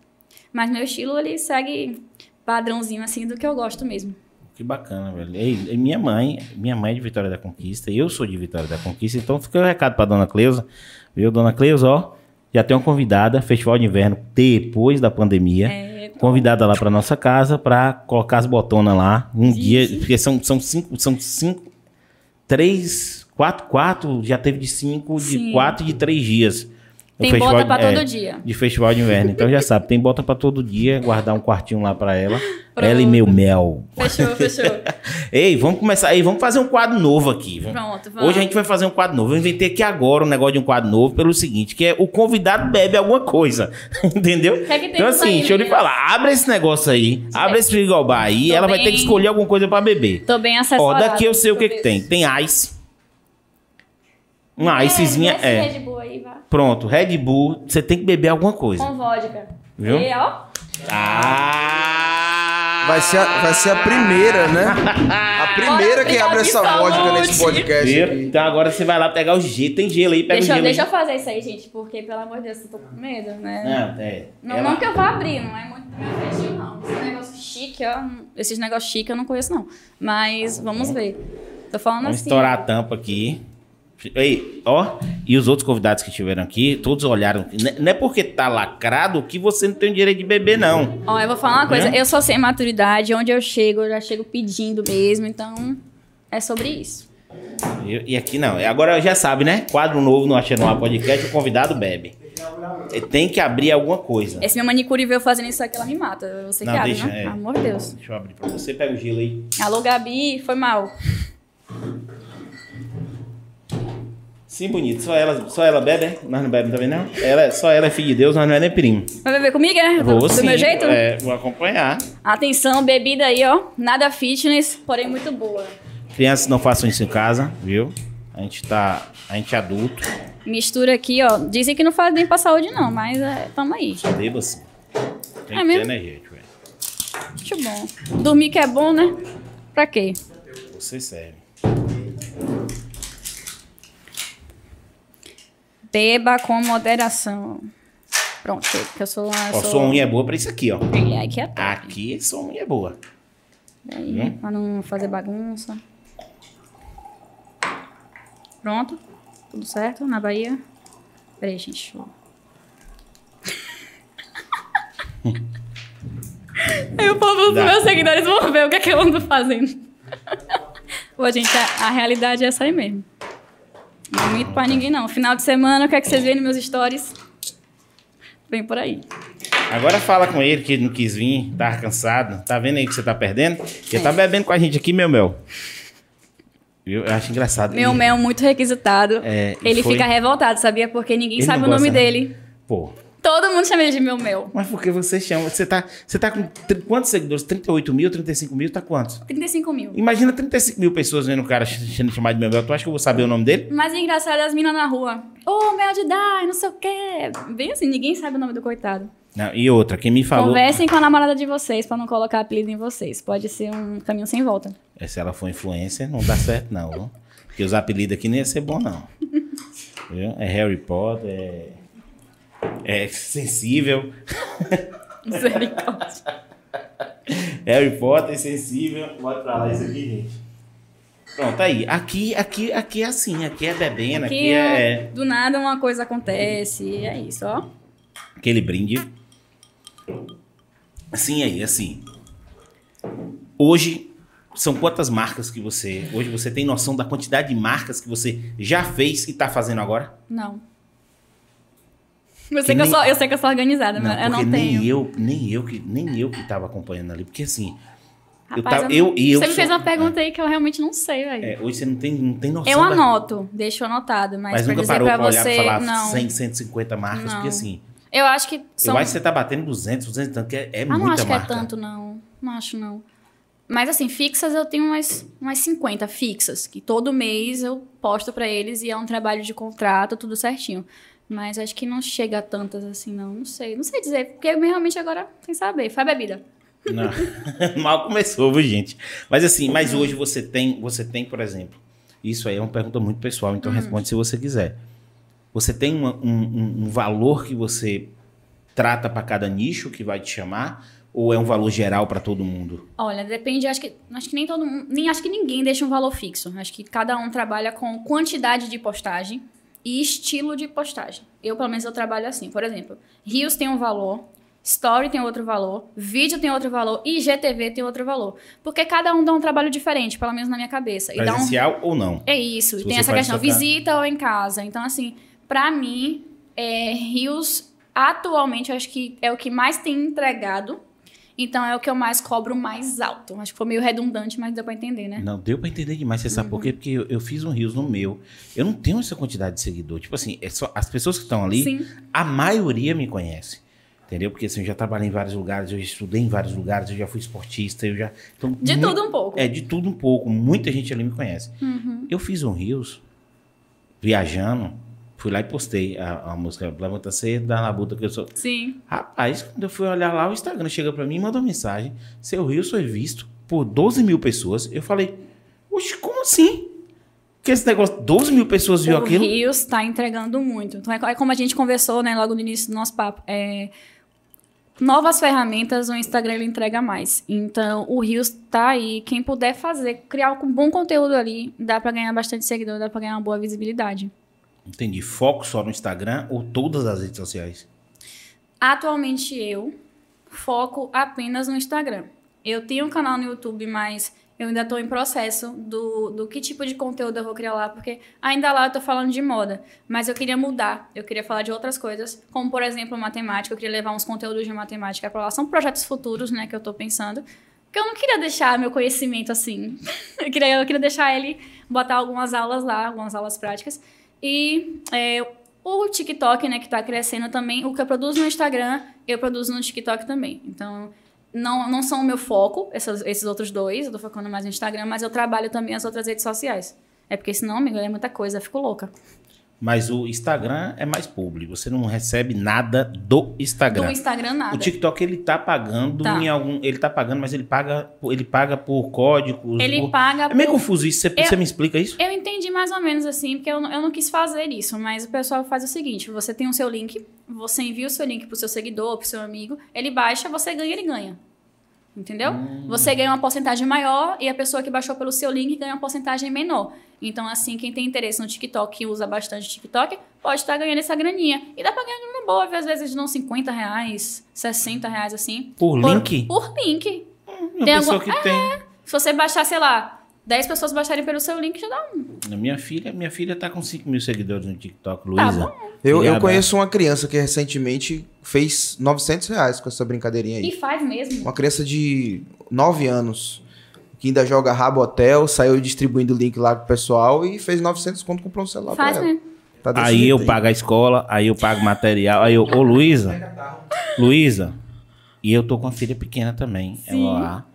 Mas meu estilo ele segue padrãozinho assim do que eu gosto mesmo. Que bacana, velho. Ei, e minha mãe, minha mãe é de Vitória da Conquista, eu sou de Vitória da Conquista, então fica o recado pra dona Cleusa. Viu, dona Cleusa, ó, já tem uma convidada, Festival de Inverno, depois da pandemia. É, Convidada lá pra nossa casa pra colocar as botonas lá. Um dia, porque são, são cinco, são cinco, três, quatro, quatro, já teve de cinco, de Sim. quatro e de três dias. Tem festival bota pra é, todo dia. De festival de inverno. Então já sabe, tem bota pra todo dia, guardar um quartinho lá pra ela. Pronto. Ela e meu mel. Fechou, fechou. Ei, vamos começar aí, vamos fazer um quadro novo aqui. Vamos- Pronto, vamos. Hoje a gente vai fazer um quadro novo. Eu inventei aqui agora um negócio de um quadro novo pelo seguinte, que é o convidado bebe alguma coisa. Entendeu? que é que tem então assim, deixa eu lhe menina? falar, abre esse negócio aí, abre esse frigobar aí, Tô ela vai ter que bem. escolher alguma coisa pra beber. Tô bem Ó, assessorada. daqui eu sei o que que tem. Tem ice. Um icezinha, Esse é. Red Bull aí, vá. Pronto, Red Bull, você tem que beber alguma coisa. Com vodka. Viu? E, ó. Ah! Vai ser, a, vai ser a primeira, né? A primeira que abre essa vodka nesse podcast Viu? aqui. Então agora você vai lá pegar o gelo. Tem gelo aí, pega Deixa, o eu- gelo deixa eu aí. fazer isso aí, gente, porque, pelo amor de Deus, eu tô com medo, né? Não, é. Não, ela- não que eu vá abrir, não é muito meu feitio, não. Esse negócio chique, ó. Esses negócios chique eu não conheço, não. Mas vamos ver. Tô falando Vamos assim. estourar a tampa aqui. Ei, ó, e os outros convidados que estiveram aqui, todos olharam. N- Não é porque tá lacrado que você não tem o direito de beber, não. Ó, eu vou falar uma coisa. É? Eu sou sem maturidade. Onde eu chego, eu já chego pedindo mesmo. Então, é sobre isso. E, e aqui não. Agora já sabe, né? Quadro novo no Axé Noir Podcast, o convidado bebe. Ele tem que abrir alguma coisa. Esse meu manicure veio fazendo isso aqui, ela me mata. Você Não, que abre, deixa, né? é. Pelo amor de Deus. Deixa eu abrir pra você. Pega o gelo aí. Alô, Gabi, foi mal. Sim, bonito. Só ela, só ela bebe, é? Nós não bebemos também, não? Ela, só ela é filha de Deus, nós não é nem primo. Vai beber comigo, é? Vou do, sim, meu jeito? É, vou acompanhar. Atenção, bebida aí, ó. Nada fitness, porém muito boa. Crianças não façam isso em casa, viu? A gente tá. A gente é adulto. Mistura aqui, ó. Dizem que não faz bem pra saúde, não, mas é, tamo aí. Só beba assim. Tem É que mesmo? ter, né, gente? velho? Muito bom. Dormir que é bom, né? Pra quê? Você serve. Beba com moderação. Pronto, que eu sou uma. Ó, sou... sua unha é boa pra isso aqui, ó. É, aqui é top. Aqui sua unha é boa. Aí, pra não fazer bagunça. Pronto. Tudo certo na Bahia. Peraí, gente. Show. Aí o povo dos meus seguidores vão ver o que, é que eu ando fazendo. Pô, gente, a, a realidade é essa aí mesmo. Não minto pra ninguém, não. Final de semana, o que é que vocês veem nos meus stories? Vem por aí. Agora fala com ele que ele não quis vir, tava cansado. Tá vendo aí que você tá perdendo? Porque É. tá bebendo com a gente aqui, meu mel. Eu acho engraçado. Meu E- mel muito requisitado. É, ele foi- fica revoltado, sabia? Porque ninguém Ele sabe o nome né? dele. Pô, Todo mundo chama ele de meu mel. Mas por que você chama? Você tá, você tá com quantos seguidores? 38 mil, 35 mil? Tá quantos? 35 mil. Imagina 35 mil pessoas vendo o cara sendo chamado de meu mel. Tu acha que eu vou saber o nome dele? Mas o engraçado é as minas na rua. Ô, mel de Dai, não sei o quê. Bem assim, ninguém sabe o nome do coitado. Não, e outra, quem me falou. Conversem com a namorada de vocês pra não colocar apelido em vocês. Pode ser um caminho sem volta. É, Se ela for influencer, não dá certo, não. Porque os apelidos aqui nem ia ser bom, não. É Harry Potter, é. É sensível. Misericórdia. Harry Potter, sensível. Bota pra lá isso aqui, gente. Pronto, aí. Aqui, aqui, aqui é assim. Aqui é bebendo, aqui, Aqui é, é, do nada uma coisa acontece. É isso, ó. aquele brinde. Assim aí, assim. Hoje, são quantas marcas que você. Hoje você tem noção da quantidade de marcas que você já fez e tá fazendo agora? Não. Eu sei, que eu, nem- sou, eu sei que eu sou organizada, mas eu não porque tenho. Nem eu, nem eu que nem eu que tava acompanhando ali, porque assim, eu Rapaz, tava- não- eu- eu Você me fez uma pergunta aí que eu realmente não sei, velho. é, hoje você não tem, não tem noção eu da- anoto, deixo anotado, mas, mas pra nunca dizer parou pra pra olhar você, falar não. 100, 150 marcas, Não. porque assim, Eu acho que são... eu acho que você tá batendo 200, 200 e tanto, que é, é Ah, não muita acho marca. que é tanto, não. Não acho, não. Mas assim, fixas eu tenho umas, umas 50 fixas, que todo mês eu posto pra eles e é um trabalho de contrato, tudo certinho. Mas acho que não chega a tantas assim, não. Não sei. Não sei dizer, porque eu realmente agora, sem saber. Faz bebida. Não. Mal começou, viu, gente? Mas assim, mas hoje você tem, você tem, por exemplo, isso aí é uma pergunta muito pessoal, então responde se você quiser. Você tem uma- um, um- um valor que você trata para cada nicho que vai te chamar? Ou é um valor geral para todo mundo? Olha, depende, acho que, acho que nem todo mundo, nem acho que ninguém deixa um valor fixo. Acho que cada um trabalha com quantidade de postagem e estilo de postagem. Eu, pelo menos, eu trabalho assim. Por exemplo, Reels tem um valor, Story tem outro valor, vídeo tem outro valor e IGTV tem outro valor. Porque cada um dá um trabalho diferente, pelo menos na minha cabeça. E dá um, Presencial ou não? é isso, Se tem você essa questão, visita ou em casa. Então, assim, pra mim, é, Rios, atualmente, eu acho que é o que mais tem entregado. Então, é o que eu mais cobro mais alto. Acho que foi meio redundante, mas deu pra entender, né? Não, deu pra entender demais. Você sabe por quê? Porque eu, eu fiz um Rios no meu. Eu não tenho essa quantidade de seguidor. Tipo assim, é só, as pessoas que estão ali, Sim. a maioria me conhece. Entendeu? Porque assim, eu já trabalhei em vários lugares, eu estudei em vários lugares, eu já fui esportista, eu já. Então, De mu- tudo um pouco. É, de tudo um pouco. Muita gente ali me conhece. Uhum. Eu fiz um Rios viajando, fui lá e postei a, a música Levanta Cedo, da Labuta que eu sou. Sim. Rapaz, quando eu fui olhar lá, o Instagram chega pra mim e mandou mensagem. Seu Rios foi visto por 12 mil pessoas. Eu falei, oxe, como assim? Que esse negócio, 12 mil pessoas viu o aquilo? Rios tá entregando muito. Então, é é como a gente conversou, né, logo no início do nosso papo. É, novas ferramentas, o Instagram ele entrega mais. Então, o Rios tá aí. Quem puder fazer, criar um bom conteúdo ali, dá pra ganhar bastante seguidor, dá pra ganhar uma boa visibilidade. Entendi. Foco só no Instagram ou todas as redes sociais? Atualmente eu foco apenas no Instagram. Eu tenho um canal no YouTube, mas eu ainda estou em processo do, do que tipo de conteúdo eu vou criar lá, porque ainda lá eu tô falando de moda, mas eu queria mudar, eu queria falar de outras coisas, como por exemplo matemática, eu queria levar uns conteúdos de matemática para lá. São projetos futuros, né, que eu tô pensando. Porque eu não queria deixar meu conhecimento assim. eu, queria, eu queria deixar ele, botar algumas aulas lá, algumas aulas práticas. E é, o TikTok, né, que tá crescendo também, o que eu produzo no Instagram, eu produzo no TikTok também. Então, não, não são o meu foco, essas- esses outros dois, eu tô focando mais no Instagram, mas eu trabalho também as outras redes sociais. É porque senão, amigo, é muita coisa, eu fico louca. Mas o Instagram é mais público. Você não recebe nada do Instagram. Do Instagram, nada. O TikTok ele tá pagando Tá. em algum, ele tá pagando, mas ele paga, ele paga por códigos. Ele por- paga É meio por- confuso isso. Você, Eu- você me explica isso? Eu entendi mais ou menos assim, porque eu, não- eu não quis fazer isso, mas o pessoal faz o seguinte: você tem o seu link, você envia o seu link pro seu seguidor, pro seu amigo, ele baixa, você ganha, ele ganha. Entendeu? Você ganha uma porcentagem maior e a pessoa que baixou pelo seu link ganha uma porcentagem menor. Então, assim, quem tem interesse no TikTok, que usa bastante TikTok, pode estar ganhando essa graninha. E dá pra ganhar grana boa, às vezes de uns 50 reais, 60 reais, assim. Por link? Por link. Uma tem pessoa alguma- que tem. Se você baixar, sei lá, 10 pessoas baixarem pelo seu link, já dá um. A Minha filha, minha filha tá com 5 mil seguidores no TikTok, Tá Luísa. bom. Eu, eu conheço uma criança que recentemente fez 900 reais com essa brincadeirinha aí. E faz mesmo. Uma criança de 9 anos, que ainda joga Rabo Hotel, saiu distribuindo o link lá pro pessoal e fez 900 conto, comprou um celular Faz pra ela. mesmo. Tá Aí eu jeito pago a escola, aí eu pago material. Aí eu, ô Luísa, Luísa, e eu tô com uma filha pequena também. Sim. Ela lá,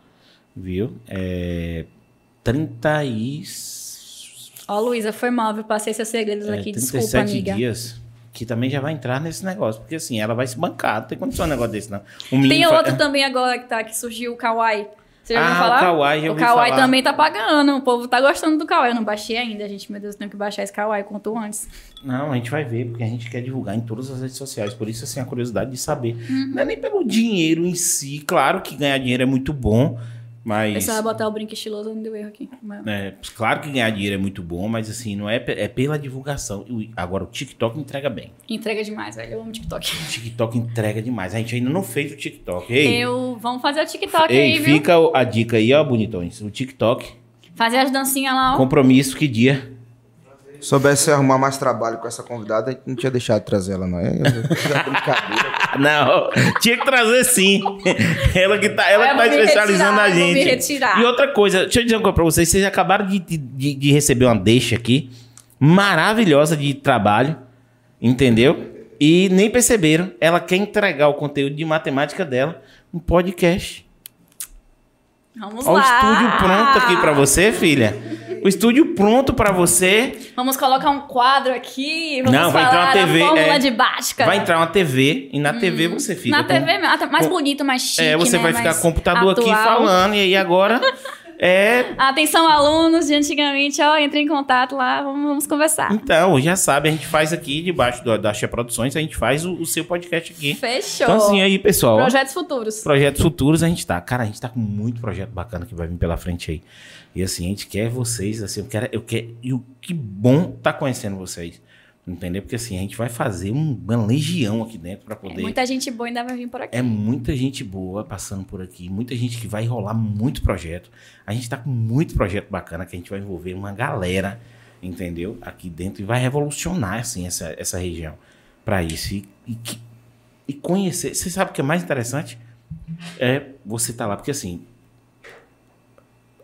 viu? É. 30 e. Ó, Luísa, foi mal, eu passei seus segredos É, aqui. Desculpa, 37 amiga. dias. Que também já vai entrar nesse negócio. Porque assim, ela vai se bancar. Não tem condição um negócio desse, não. Tem outro também agora que, tá, que surgiu, o Kawaii. Você já Ah, ouviu o falar? Kawaii, já O Kawaii falar. também tá pagando. O povo tá gostando do Kawaii. Eu não baixei ainda, gente. Meu Deus, eu tenho que baixar esse Kawaii quanto antes. Não, a gente vai ver, porque a gente quer divulgar em todas as redes sociais. Por isso, assim, a curiosidade de saber. Uhum. Não é nem pelo dinheiro em si. Claro que ganhar dinheiro é muito bom, mas. Precisava botar o brinco estiloso, não deu erro aqui. Mas- É, claro que ganhar dinheiro é muito bom, mas assim, não é, é pela divulgação. Agora, o TikTok entrega bem. Entrega demais, velho. Eu amo TikTok. O TikTok entrega demais. A gente ainda não fez o TikTok. Ei, Eu... Vamos fazer o TikTok ei aí, viu? fica o- a dica aí, ó, bonitões. O TikTok, Fazer as dancinhas lá, ó. compromisso, que dia? Se soubesse arrumar mais trabalho com essa convidada, a gente não tinha deixado de trazer ela, não é? É brincadeira. Não, tinha que trazer sim. ela que tá, ela que tá especializando retirar, a gente. E outra coisa, deixa eu dizer uma coisa pra vocês. Vocês acabaram de, de, de receber uma deixa aqui maravilhosa de trabalho, entendeu? E nem perceberam. Ela quer entregar o conteúdo de matemática dela um podcast. Vamos Olha o lá. estúdio pronto aqui pra você, filha. O estúdio pronto pra você. Vamos colocar um quadro aqui. Vamos Não, vai entrar uma falar TV, fórmula é. de Bhaskara. Vai entrar uma TV e na TV você fica. Na com- TV, mesmo, ah, mais com- bonito, mais chique, É, você né? vai ficar mais com o computador aqui atual. falando, e aí agora é. Atenção, alunos de antigamente, ó, entre em contato lá, vamos, vamos conversar. Então, já sabe, a gente faz aqui debaixo do, da Xia Produções, a gente faz o, o seu podcast aqui. Fechou. Então, assim, aí, pessoal. ó, Projetos futuros. Projetos futuros a gente tá. Cara, a gente tá com muito projeto bacana que vai vir pela frente aí. E assim, a gente quer vocês, assim, eu quero. Eu quero e o que bom tá conhecendo vocês. Entendeu? Porque assim, a gente vai fazer um- uma legião aqui dentro pra É, poder. muita gente boa ainda vai vir por aqui. É muita gente boa passando por aqui, muita gente que vai rolar muito projeto. A gente tá com muito projeto bacana que a gente vai envolver uma galera, entendeu? Aqui dentro e vai revolucionar assim essa, essa região para isso e, e, e conhecer. Você sabe o que é mais interessante? É você tá lá porque assim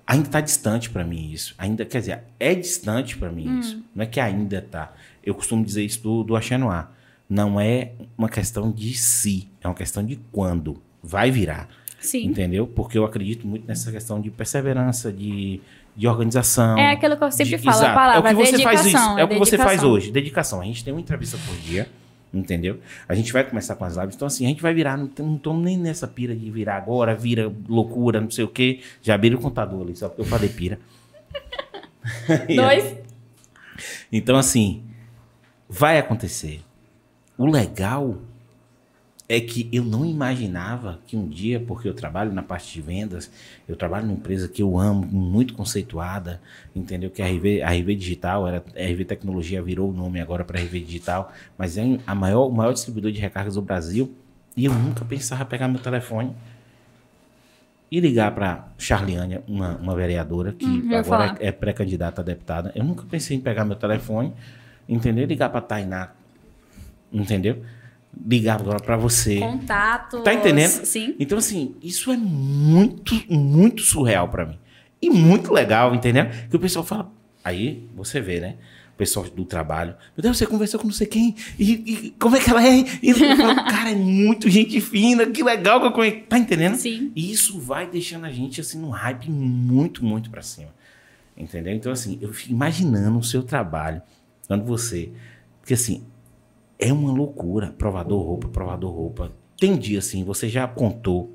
ainda tá distante para mim isso. Ainda, quer dizer, é distante para mim isso. Não é que ainda tá. Eu costumo dizer isso do, do Noir. Não é uma questão de se, é uma questão de quando vai virar. Sim. Entendeu? Porque eu acredito muito nessa questão de perseverança, de, de organização. É aquilo que eu sempre de- falo, a exato. palavra é o que você dedicação. faz isso, é o que você faz dedicação. hoje, dedicação. A gente tem uma entrevista por dia, entendeu? A gente vai começar com as lives, então assim, a gente vai virar, não estamos nem nessa pira de virar agora, vira loucura, não sei o quê. Já abriram o contador ali, só porque eu falei pira. Dois. Então, assim, vai acontecer. O legal é que eu não imaginava que um dia, porque eu trabalho na parte de vendas, eu trabalho numa empresa que eu amo, muito conceituada, entendeu? Que a RV, a RV Digital, era, a RV Tecnologia virou o nome agora para RV Digital, mas é a maior, o maior distribuidor de recargas do Brasil. E eu nunca pensava pegar meu telefone e ligar para Charliane, uma, uma vereadora que Hum, agora é, é pré-candidata a deputada. Eu nunca pensei em pegar meu telefone, entendeu? E ligar para Tainá, entendeu? Ligar agora para você. Contatos. Tá entendendo? Sim. Então, assim, isso é muito, muito surreal pra mim. E muito legal, entendeu? Que o pessoal fala. Aí você vê, né? O pessoal do trabalho. Meu Deus, você conversou com não sei quem. E, e como é que ela é? E eu falo, cara, é muito gente fina. Que legal que eu conheço. Tá entendendo? Sim. E isso vai deixando a gente, assim, num hype muito, muito pra cima. Entendeu? Então, assim, eu fico imaginando o seu trabalho. Quando você. Porque, assim, é uma loucura. Provador roupa, provador roupa. Tem dia, assim, você já contou.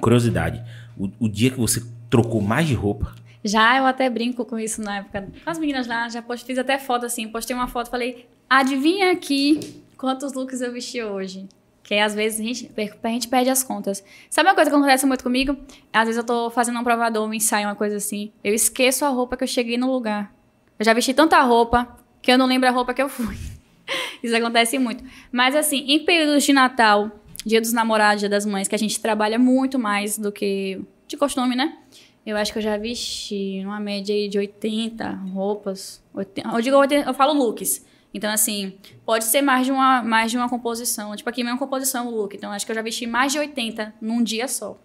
Curiosidade. O, o dia que você trocou mais de roupa. Já eu até brinco com isso na época. Com as meninas lá, já post, fiz até foto assim. Postei uma foto falei: adivinha aqui quantos looks eu vesti hoje? Que às vezes a gente, a gente perde as contas. Sabe uma coisa que acontece muito comigo? Às vezes eu tô fazendo um provador, um ensaio, uma coisa assim. Eu esqueço a roupa que eu cheguei no lugar. Eu já vesti tanta roupa que eu não lembro a roupa que eu fui. Isso acontece muito. Mas assim, em períodos de Natal, Dia dos Namorados, Dia das Mães, que a gente trabalha muito mais do que de costume, né? Eu acho que eu já vesti uma média aí de 80 roupas. 80, eu digo 80, eu falo looks. Então, assim, pode ser mais de uma, mais de uma composição. Tipo, aqui é uma composição o look. Então, acho que eu já vesti mais de 80 num dia só.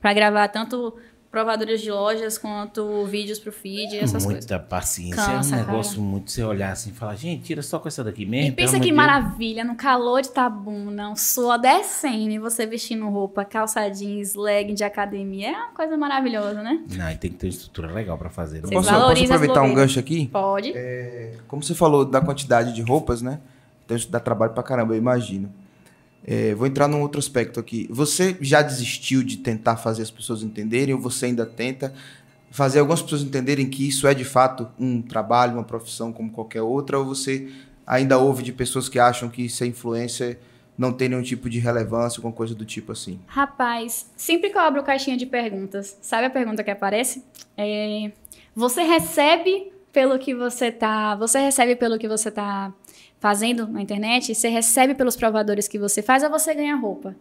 Pra gravar tanto provadoras de lojas quanto vídeos pro feed, essas Muita coisas. paciência. Cansa, é um cara. negócio muito você olhar assim e falar, gente, tira só com essa daqui mesmo. E pensa que Deus. maravilha, no calor de Tabuna, um suor descendo, e você vestindo roupa, calça jeans, legging de academia, é uma coisa maravilhosa, né? Não, e tem que ter uma estrutura legal pra fazer. né? Vocês Posso, posso aproveitar um gancho aqui? Pode. Como você falou da quantidade de roupas, né? Então isso dá trabalho pra caramba, eu imagino. É, vou entrar num outro aspecto aqui. Você já desistiu de tentar fazer as pessoas entenderem ou você ainda tenta fazer algumas pessoas entenderem que isso é de fato um trabalho, uma profissão como qualquer outra, ou você ainda ouve de pessoas que acham que ser influencer não tem nenhum tipo de relevância, alguma coisa do tipo assim? Rapaz, sempre que eu abro caixinha de perguntas, sabe a pergunta que aparece? É, você recebe pelo que você tá. Você recebe pelo que você tá fazendo na internet? Você recebe pelos provadores que você faz ou você ganha roupa?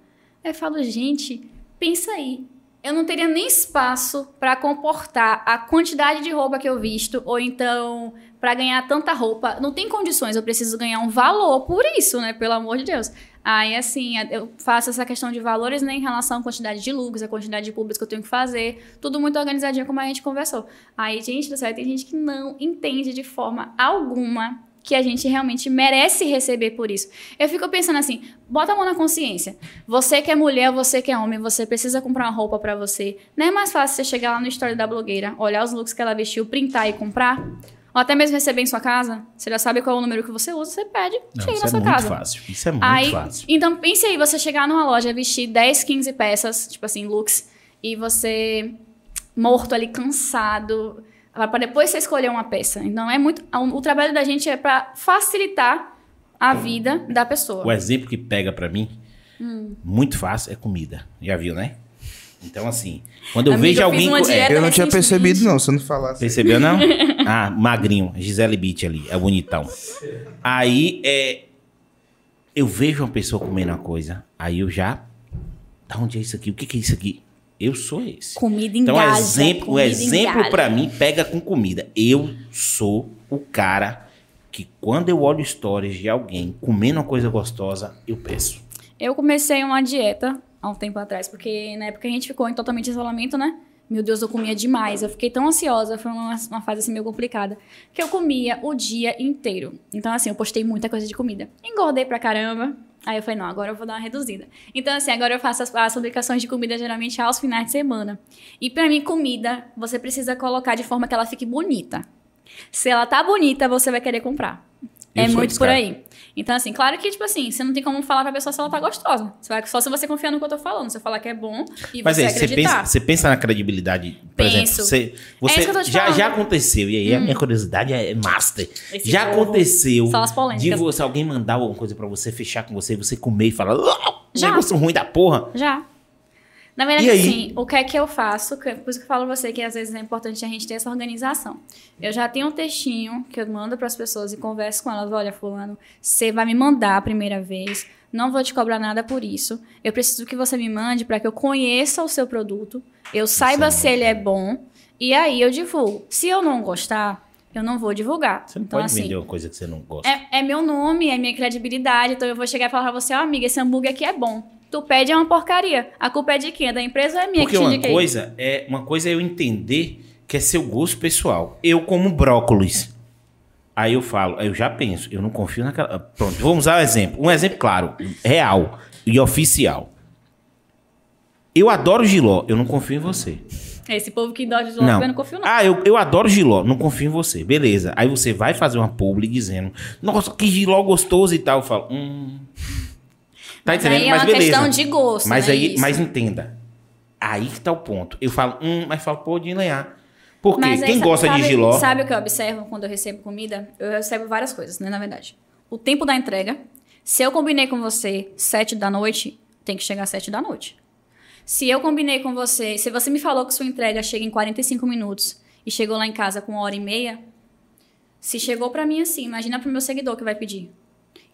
Aí eu falo, gente, pensa aí. Eu não teria nem espaço para comportar a quantidade de roupa que eu visto, ou então para ganhar tanta roupa. Não tem condições, eu preciso ganhar um valor por isso, né? Pelo amor de Deus. Aí, assim, eu faço essa questão de valores né, em relação à quantidade de looks, a quantidade de públicos que eu tenho que fazer, tudo muito organizadinho, como a gente conversou. Aí, gente do céu, tem gente que não entende de forma alguma que a gente realmente merece receber por isso. Eu fico pensando assim, bota a mão na consciência. Você que é mulher, você que é homem, você precisa comprar uma roupa pra você. Não é mais fácil você chegar lá no story da blogueira, olhar os looks que ela vestiu, printar e comprar? Ou até mesmo receber em sua casa? Você já sabe qual é o número que você usa, você pede, Não, chega isso na é sua muito casa. fácil. Isso é muito Aí, fácil. então pense aí, você chegar numa loja, vestir 10, 15 peças, tipo assim, looks, e você morto ali, cansado, para depois você escolher uma peça. Então é muito, o, trabalho da gente é para facilitar a vida da pessoa. O exemplo que pega pra mim, Hum. muito fácil, é comida. Já viu, né? Então, assim, quando eu Amiga, vejo eu alguém. é, Eu não tinha percebido, não, se eu não falasse. Percebeu, não? Ah, magrinho. Gisele Beach ali. É bonitão. Aí, é... Eu vejo uma pessoa comendo uma coisa. Aí eu já... Da onde é isso aqui? O que, que é isso aqui? Eu sou esse. Comida Então, engaja, exemplo, o exemplo pra mim pega com comida. Eu sou o cara que quando eu olho stories de alguém comendo uma coisa gostosa, eu peço. Eu comecei uma dieta há um tempo atrás, porque na época a gente ficou em totalmente isolamento, né? Meu Deus, eu comia demais. Eu fiquei tão ansiosa, foi uma, uma fase assim meio complicada, que eu comia o dia inteiro. Então, assim, eu postei muita coisa de comida. Engordei pra caramba. Aí eu falei, não, agora eu vou dar uma reduzida. Então, assim, agora eu faço as, as publicações de comida geralmente aos finais de semana. E pra mim, comida, você precisa colocar de forma que ela fique bonita. Se ela tá bonita, você vai querer comprar. Eu é muito por cara. aí. Então, assim, claro que, tipo assim, você não tem como falar pra pessoa se ela tá gostosa. Você vai, só se você confiar no que eu tô falando. Você falar que é bom e Mas você você acreditar. pensa, você pensa na credibilidade, por Penso. exemplo, você, você isso que eu tô te já, falando. Hum. já aconteceu, e aí a minha curiosidade é master. Esse já povo, aconteceu de você, alguém mandar alguma coisa pra você, fechar com você, você comer e falar, "Ah, Já. negócio ruim da porra. Já. Na verdade, assim, o que é que eu faço? Que- Por isso que eu falo pra você que às vezes é importante a gente ter essa organização. Eu já tenho um textinho que eu mando pras pessoas e converso com elas. Olha, fulano, você vai me mandar a primeira vez. Não vou te cobrar nada por isso. Eu preciso que você me mande para que eu conheça o seu produto. Eu saiba é se ele é bom. E aí eu divulgo. Se eu não gostar, eu não vou divulgar. Você não então, pode assim, vender uma coisa que você não gosta. é, é meu nome, é minha credibilidade. Então eu vou chegar e falar pra você, ó, amiga, esse hambúrguer aqui é bom. Tu pede é uma porcaria. A culpa é de quem? É da empresa ou é minha Porque que te uma indiquei? coisa, é, uma coisa é eu entender que é seu gosto pessoal. Eu como brócolis. Aí eu falo, aí eu já penso, eu não confio naquela. Pronto, vamos usar um exemplo. Um exemplo claro, real e oficial. Eu adoro giló, eu não confio em você. Esse povo que dói de Não. não. eu não confio não. Ah, eu, eu adoro giló, não confio em você. Beleza. Aí você vai fazer uma publi dizendo, nossa, que giló gostoso e tal. Eu falo, hum. Tá entendendo? aí é mas uma beleza. questão de gosto, Mas né, aí, isso. mas entenda. Aí que tá o ponto. Eu falo, hum, mas falo, pô, de lenhar. Porque Mas quem gosta sabe, de giló. Sabe o que eu observo quando eu recebo comida? Eu recebo várias coisas, né, na verdade. O tempo da entrega. Se eu combinei com você sete da noite, tem que chegar às sete da noite. Se eu combinei com você, se você me falou que sua entrega chega em 45 minutos e chegou lá em casa com uma hora e meia, se chegou pra mim assim, imagina pro meu seguidor que vai pedir.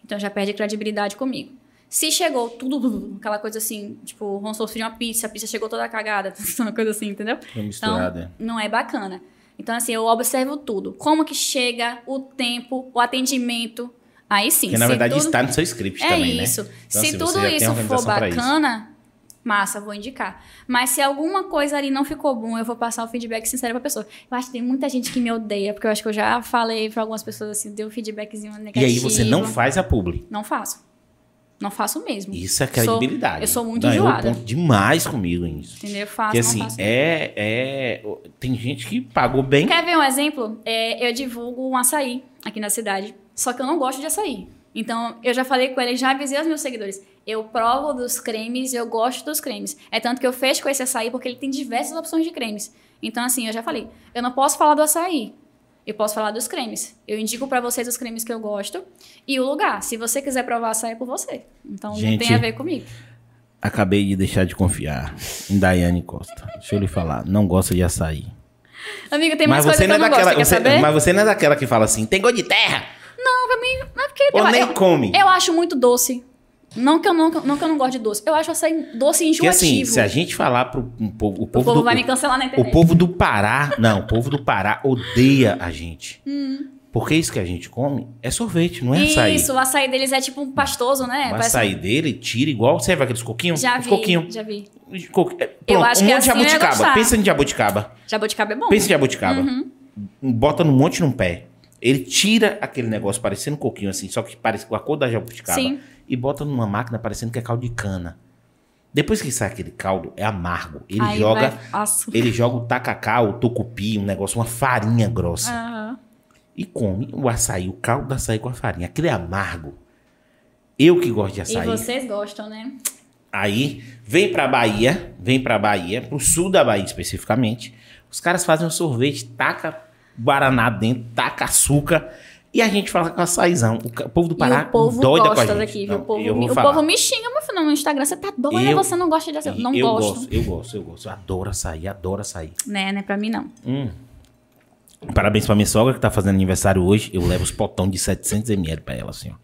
Então já perde credibilidade comigo. Se chegou tudo, aquela coisa assim, tipo, vamos supor, uma pizza, a pizza chegou toda cagada, uma coisa assim, entendeu? É. Então, não é bacana. Então, assim, eu observo tudo. Como que chega, o tempo, o atendimento. Aí sim. Que na se verdade tudo... está no seu script É também, isso. né? Então, se assim, tudo isso for pra isso. bacana, massa, vou indicar. Mas se alguma coisa ali não ficou bom, eu vou passar o feedback sincero pra pessoa. Eu acho que tem muita gente que me odeia, porque eu acho que eu já falei pra algumas pessoas assim, deu um feedbackzinho negativo. E aí você não faz a publi. Não faço. Não faço mesmo. Isso é Sou- credibilidade. eu sou muito Ganhou enjoada. ponto demais comigo nisso. Entendeu? Eu faço, Porque não assim, faço. é, é. Tem gente que pagou bem. Quer ver um exemplo? É, eu divulgo um açaí aqui na cidade, só que eu não gosto de açaí. Então, eu já falei com ele, já avisei aos meus seguidores. Eu provo dos cremes, eu gosto dos cremes. É tanto que eu fecho com esse açaí porque ele tem diversas opções de cremes. Então, assim, eu já falei, eu não posso falar do açaí. Eu posso falar dos cremes. Eu indico pra vocês os cremes que eu gosto e o lugar. Se você quiser provar açaí, é por você. Então, não Gente, tem a ver comigo. Acabei de deixar de confiar em Daiane Costa. Deixa eu lhe falar. Não gosta de açaí. Amiga, tem mas mais coisa você que não eu é não gosto, daquela. quer você- mas você não é daquela que fala assim, tem gosto de terra? Não, pra mim, não é porque... Ou eu- nem eu- come. Eu acho muito doce. Não que eu não, não que eu não gosto de doce. Eu acho açaí doce e Porque enjoativo. assim, se a gente falar pro um povo, o o povo, povo do, vai me cancelar na o internet. povo do Pará, não, o povo do Pará odeia a gente. Hum. Porque isso que a gente come é sorvete, não é açaí. Isso, o açaí deles é tipo um pastoso, né? O Parece- açaí dele tira igual, vai aqueles coquinhos? Já vi, coquinhos. já vi. Co- é, Pronto, acho um que monte de assim eu jabuticaba. Pensa em jabuticaba. Jabuticaba é bom. Pensa em jabuticaba. Uhum. Bota num monte num pé. Ele tira aquele negócio parecendo coquinho assim, só que parece com a cor da jabuticaba. Sim. E bota numa máquina parecendo que é caldo de cana. Depois que sai aquele caldo, é amargo. Ele Aí joga. Ele joga o tacacá, o tucupi, um negócio, uma farinha grossa. Aham. E come o açaí, o caldo do açaí com a farinha. Aquele é amargo. Eu que gosto de E açaí. vocês gostam, né? Aí vem pra Bahia, vem pra Bahia, pro sul da Bahia especificamente. Os caras fazem um sorvete, taca guaraná dentro, taca açúcar. E a gente fala com açaizão. O ca- o povo do Pará e o povo doida gosta com a gente. daqui, viu? Não, O povo, eu me, o povo me xinga, meu filho, no Instagram. Você tá doida, Eu- você não gosta de açaí. Não eu gosto. gosto. Eu gosto, eu gosto. Eu adoro açaí, adoro açaí. Né, né? Pra mim, não. Hum. Parabéns pra minha sogra que tá fazendo aniversário hoje. Eu levo os potão de 700ml pra ela, assim, ó.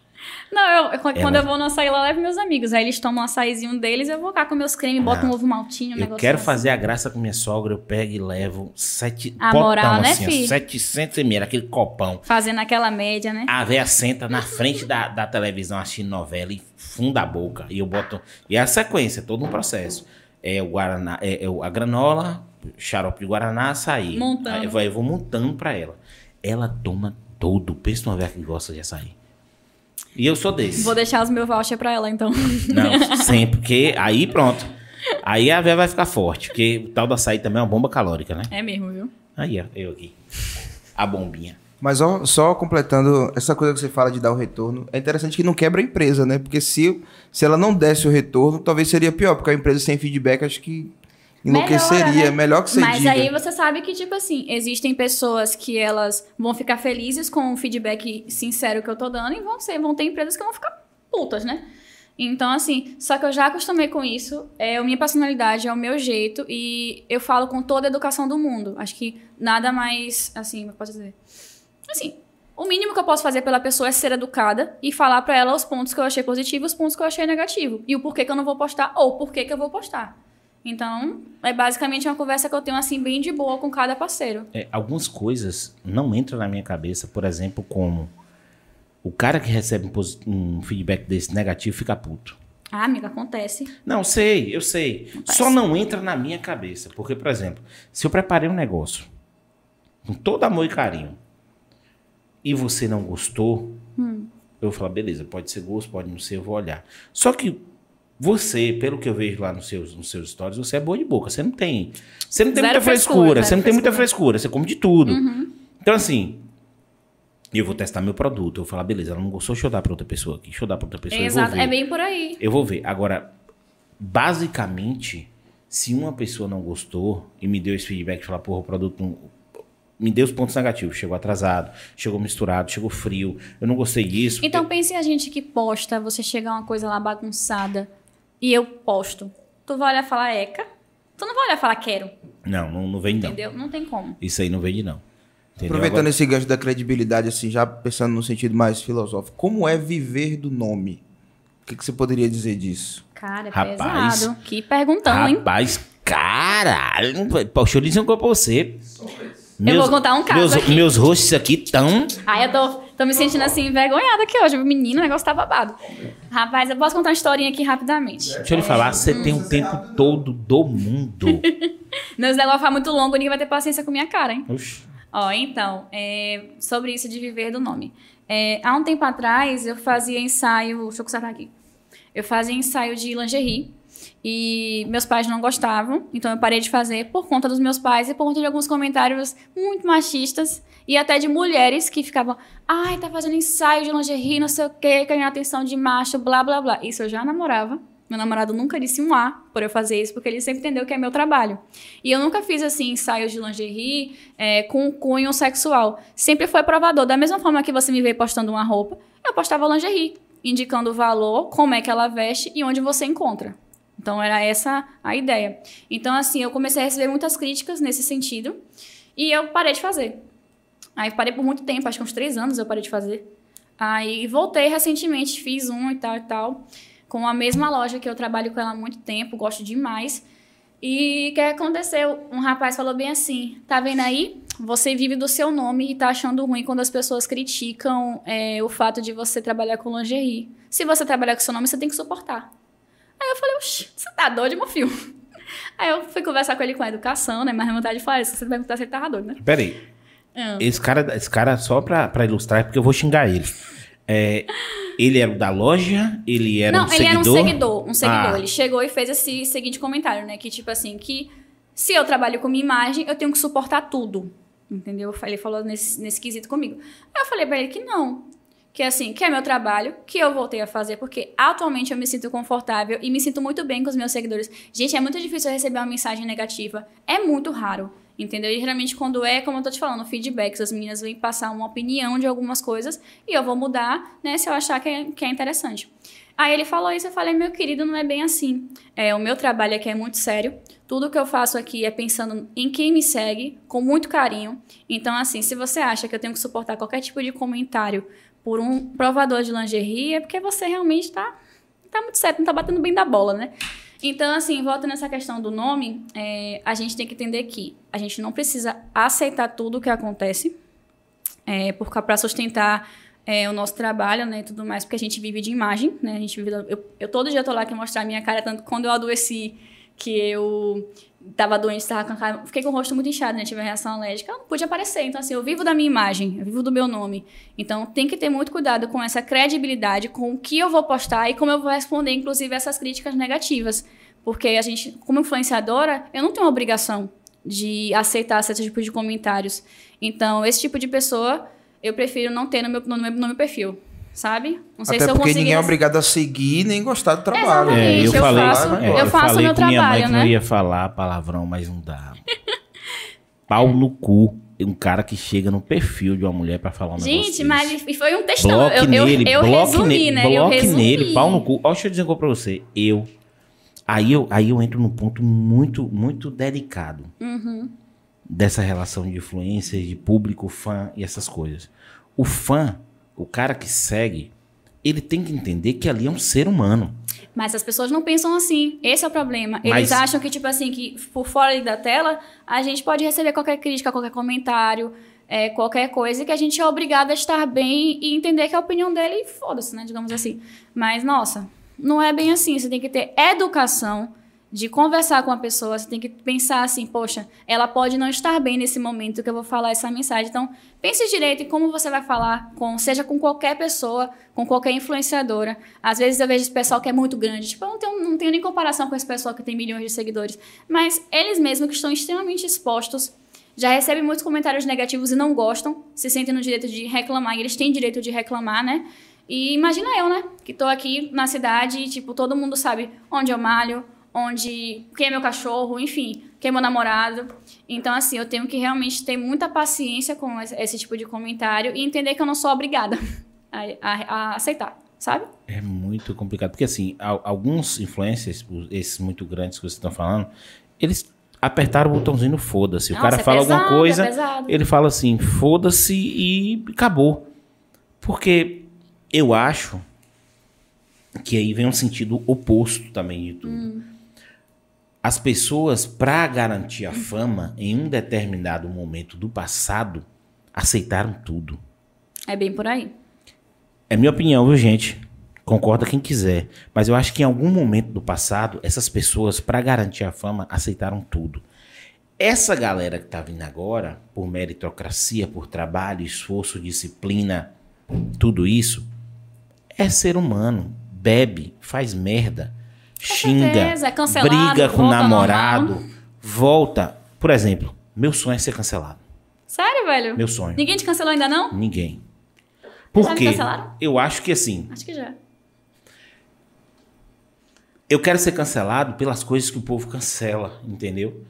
Não, eu, quando Ela- eu vou no açaí lá, eu levo meus amigos. Aí eles tomam um açaizinho deles, eu vou cá com meus cremes, boto um ovo maltinho, um Eu quero assim. fazer a graça com minha sogra, eu pego e levo sete A potão, moral, né, assim, ó, fi? 700ml, aquele copão. Fazendo aquela média, né? A véia senta na frente da, da televisão assistindo novela e funda a boca. E eu boto. E é a sequência, todo um processo. É o Guaraná, é, é o- a granola, xarope de Guaraná, açaí. Montando. Aí eu vou, eu vou montando pra ela. Ela toma todo. Pensa numa véia que gosta de açaí. E eu sou desse. Vou deixar os meus voucher pra ela, então. Não, sempre. Porque aí pronto. Aí a véia vai ficar forte. Porque o tal do açaí também é uma bomba calórica, né? É mesmo, viu? Aí, ó, eu aqui. A bombinha. Mas ó, só completando essa coisa que você fala de dar o retorno, é interessante que não quebra a empresa, né? Porque se, se ela não desse o retorno, talvez seria pior, porque a empresa sem feedback acho que enlouqueceria. Melhora, né? Melhor que você Mas diga. aí você sabe que, tipo assim, existem pessoas que elas vão ficar felizes com o feedback sincero que eu tô dando e vão, ser, vão ter empresas que vão ficar putas, né? Então, assim, só que eu já acostumei com isso, é a minha personalidade, é o meu jeito e eu falo com toda a educação do mundo. Acho que nada mais, assim, eu posso dizer? Assim, o mínimo que eu posso fazer pela pessoa é ser educada e falar pra ela os pontos que eu achei positivo, os pontos que eu achei negativo e o porquê que eu não vou postar ou o porquê que eu vou postar. Então, é basicamente uma conversa que eu tenho assim bem de boa com cada parceiro. É, algumas coisas não entram na minha cabeça, por exemplo, como o cara que recebe um, um feedback desse negativo fica puto. Ah, amiga, acontece. Não, sei, eu sei. Acontece. Só não entra na minha cabeça. Porque, por exemplo, se eu preparei um negócio com todo amor e carinho e você não gostou, Hum. eu vou falar, beleza, pode ser gosto, pode não ser, eu vou olhar. Só que você, pelo que eu vejo lá nos seus, nos seus stories, você é boa de boca. Você não tem. Você não tem Zero muita frescura, frescura, você não tem muita frescura. você come de tudo. Uhum. Então, assim, eu vou testar meu produto. Eu vou falar, beleza, ela não gostou, deixa eu dar pra outra pessoa aqui. Deixa eu dar pra outra pessoa. Exato, é bem por aí. Eu vou ver. Agora, basicamente, se uma pessoa não gostou e me deu esse feedback, falar, porra, o produto não... Me deu os pontos negativos. Chegou atrasado, chegou misturado, chegou frio. Eu não gostei disso. Então pense a gente que posta, você chega uma coisa lá bagunçada e eu posto. Tu vai olhar e falar eca? Tu não vai olhar e falar quero, Não, não, não vende não. entendeu? Não tem como. Isso aí não vende não. Entendeu? Aproveitando Agora- esse gancho da credibilidade, assim, já pensando no sentido mais filosófico, como é viver do nome? O que, que você poderia dizer disso? Cara, é Rapaz. pesado. Que perguntão, hein? Rapaz, caralho. Poxa, deixa eu dizer uma coisa pra você. vou contar um caso meus, aqui. Meus rostos aqui tão... Aí eu tô. Tô me sentindo assim, envergonhada aqui hoje. Menino, o negócio tá babado. Rapaz, eu posso contar uma historinha aqui rapidamente. Deixa eu lhe falar, você tem o tempo todo do mundo. Não, esse negócio vai muito longo, ninguém vai ter paciência com minha cara, hein? Oxi. Ó, então, é, sobre isso de viver do nome. É, há um tempo atrás, eu fazia ensaio. Deixa eu consertar aqui. Eu fazia ensaio de lingerie. E meus pais não gostavam, então eu parei de fazer por conta dos meus pais e por conta de alguns comentários muito machistas e até de mulheres que ficavam, ai, tá fazendo ensaio de lingerie, não sei o quê, ganhando atenção de macho, blá blá blá. Isso eu já namorava. Meu namorado nunca disse um A por eu fazer isso, porque ele sempre entendeu que é meu trabalho. E eu nunca fiz, assim, ensaios de lingerie é, com cunho sexual. Sempre foi provador. Da mesma forma que você me vê postando uma roupa, eu postava lingerie, indicando o valor, como é que ela veste e onde você encontra. Então era essa a ideia. Então assim, eu comecei a receber muitas críticas nesse sentido e eu parei de fazer. Aí parei por muito tempo, acho que uns três anos eu parei de fazer. Aí voltei recentemente, fiz um e tal e tal, com a mesma loja que eu trabalho com ela há muito tempo, gosto demais. E o que aconteceu? Um rapaz falou bem assim: tá vendo aí? Você vive do seu nome e tá achando ruim quando as pessoas criticam é, o fato de você trabalhar com lingerie. Se você trabalhar com seu nome, você tem que suportar. Aí eu falei, oxi, você tá doido, meu filho? Aí eu fui conversar com ele com a educação, né? Mas a vontade de falar isso, você vai perguntar se ele tava doido, né? Peraí. Ah. Esse cara, esse cara só pra, pra ilustrar, é porque eu vou xingar ele. É, ele era o da loja? Ele era Não, um ele seguidor? era um seguidor, um seguidor. Ah. Ele chegou e fez esse seguinte comentário, né? Que tipo assim, que se eu trabalho com minha imagem, eu tenho que suportar tudo. Entendeu? Ele falou nesse, nesse quesito comigo. Aí eu falei pra ele que não. Que assim, que é meu trabalho, que eu voltei a fazer, porque atualmente eu me sinto confortável e me sinto muito bem com os meus seguidores. Gente, é muito difícil eu receber uma mensagem negativa. É muito raro. Entendeu? E geralmente quando é, como eu tô te falando, feedbacks, as meninas vêm passar uma opinião de algumas coisas e eu vou mudar, né, se eu achar que é, que é interessante. Aí ele falou isso, eu falei, meu querido, não é bem assim. É, o meu trabalho aqui é muito sério. Tudo que eu faço aqui é pensando em quem me segue, com muito carinho. Então, assim, se você acha que eu tenho que suportar qualquer tipo de comentário por um provador de lingerie, é porque você realmente tá, tá muito certo, não tá batendo bem da bola, né? Então, assim, volta nessa questão do nome, é, a gente tem que entender que a gente não precisa aceitar tudo o que acontece é, para sustentar é, o nosso trabalho, né, e tudo mais, porque a gente vive de imagem, né, a gente vive, eu, eu todo dia tô lá que mostrar a minha cara, tanto quando eu adoeci, que eu tava doente, tava com a cara, fiquei com o rosto muito inchado, né, tive uma reação alérgica, eu não pude aparecer, então assim, eu vivo da minha imagem, eu vivo do meu nome, então tem que ter muito cuidado com essa credibilidade, com o que eu vou postar e como eu vou responder, inclusive, essas críticas negativas, porque a gente, como influenciadora, eu não tenho obrigação de aceitar certo tipo de comentários, então esse tipo de pessoa eu prefiro não ter no meu, no meu, no meu perfil, sabe? Não sei Até se eu porque consegui... ninguém é obrigado a seguir nem gostar do trabalho. É, eu, eu falei, faço- é, eu faço falei meu com minha mãe trabalho, que né? não ia falar palavrão, mas não dá. Pau no cu. Um cara que chega no perfil de uma mulher pra falar um Gente, mas e foi um textão. Bloque eu, eu, nele, eu bloque resumi, nele, né? Eu bloque resumi. nele, pau no cu. Ó, deixa eu dizer uma coisa pra você. Eu. Aí eu, aí eu entro num ponto muito, muito delicado Uhum. dessa relação de influência, de público, fã e essas coisas. O fã, o cara que segue, ele tem que entender que ali é um ser humano. Mas as pessoas não pensam assim. Esse é o problema. Eles Mas- acham que, tipo assim, que por fora da tela, a gente pode receber qualquer crítica, qualquer comentário, é, qualquer coisa, e que a gente é obrigado a estar bem e entender que a opinião dele, foda-se, né? Digamos assim. Mas, nossa, não é bem assim. Você tem que ter educação de conversar com a pessoa, você tem que pensar assim, poxa, ela pode não estar bem nesse momento que eu vou falar essa mensagem. Então, pense direito em como você vai falar, com, seja com qualquer pessoa, com qualquer influenciadora. Às vezes eu vejo esse pessoal que é muito grande, tipo, eu não tenho, não tenho nem comparação com esse pessoal que tem milhões de seguidores, mas eles mesmos que estão extremamente expostos, já recebem muitos comentários negativos e não gostam, se sentem no direito de reclamar, e eles têm direito de reclamar, né? E imagina eu, né? Que tô aqui na cidade e, tipo, todo mundo sabe onde eu malho, onde quem é meu cachorro, enfim, quem é meu namorado. Então, assim, eu tenho que realmente ter muita paciência com esse, tipo de comentário e entender que eu não sou obrigada a, a- a aceitar, sabe? É muito complicado. Porque, assim, al- alguns influencers, esses muito grandes que vocês estão falando, eles apertaram o botãozinho foda-se. O Nossa, cara é fala pesado, alguma coisa, é ele fala assim, foda-se e acabou. Porque eu acho que aí vem um sentido oposto também de tudo. Hum. As pessoas, para garantir a fama, em um determinado momento do passado, aceitaram tudo. É bem por aí. É minha opinião, viu, gente? Concorda quem quiser. Mas eu acho que em algum momento do passado, essas pessoas, para garantir a fama, aceitaram tudo. Essa galera que tá vindo agora, por meritocracia, por trabalho, esforço, disciplina, tudo isso, é ser humano. Bebe, faz merda, xinga, certeza, é cancelado, briga com o namorado, normal. volta. Por exemplo, meu sonho é ser cancelado. Sério, velho? Meu sonho. Ninguém te cancelou ainda não? Ninguém. Já Por me quê? cancelaram? Eu acho que assim, Acho que já. eu quero ser cancelado pelas coisas que o povo cancela, entendeu?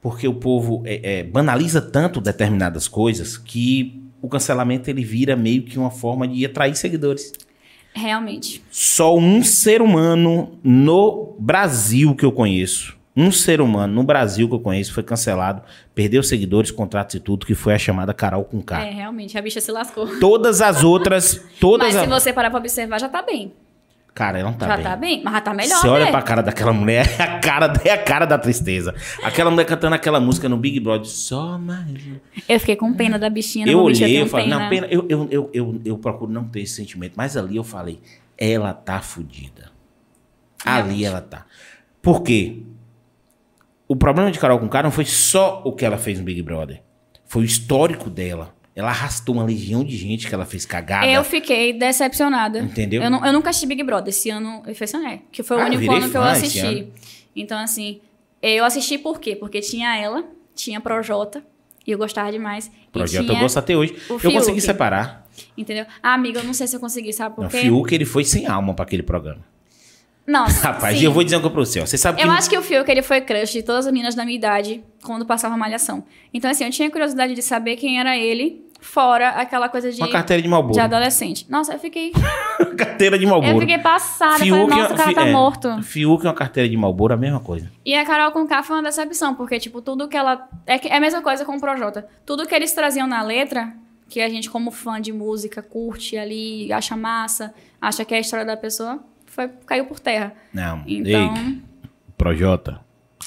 Porque o povo é, é, banaliza tanto determinadas coisas que o cancelamento ele vira meio que uma forma de atrair seguidores. Realmente. Só um ser humano no Brasil que eu conheço, um ser humano no Brasil que eu conheço foi cancelado, perdeu seguidores, contratos e tudo, que foi a chamada Carol com K. É, realmente. A bicha se lascou. Todas as outras, todas Mas se você parar pra observar, já tá bem. Cara, ela não tá já bem. tá bem. Mas já tá melhor, Você olha né? pra cara daquela mulher, é a cara, é a cara da tristeza. Aquela mulher cantando aquela música no Big Brother, só mais. Eu fiquei com pena da bichinha. Eu olhei, eu falei, não, pena, eu, eu, eu, eu, eu procuro não ter esse sentimento. Mas ali eu falei, ela tá fodida. Ali ela tá. Por quê? O problema de Carol com K não foi só o que ela fez no Big Brother. Foi o histórico dela. Ela arrastou uma legião de gente que ela fez cagada. Eu fiquei decepcionada. Entendeu? Eu, não- eu nunca assisti Big Brother. Esse ano eu decepcionei. Que foi o Ah, eu único ano que eu assisti. Então, assim, eu assisti por quê? Porque tinha ela, tinha Projota, e eu gostava demais. Projeto tinha, eu gosto até hoje. o Eu consegui Fiuk. separar. Entendeu? Ah, amiga, eu não sei se eu consegui, sabe por Não, quê? Fiuk, ele foi sem alma pra aquele programa. Nossa, Rapaz, sim. e eu vou dizer uma coisa pra você, ó. Você sabe que. Eu acho que o Fiuk, ele foi crush de todas as meninas da minha idade quando passava Malhação. Então, assim, eu tinha curiosidade de saber quem era ele, fora aquela coisa de, Uma carteira de Malboro. de adolescente. Nossa, eu fiquei, carteira de Malboro. eu fiquei passada. falei, nossa, o cara tá é, morto. Fiuk é uma carteira de Malboro, a mesma coisa. E a Carol com K foi uma decepção, porque, tipo, tudo que ela. É, que- é a mesma coisa com o Projota. Tudo que eles traziam na letra, que a gente, como fã de música, curte ali, acha massa, acha que é a história da pessoa, foi, caiu por terra. Não, Então. ei, Projota,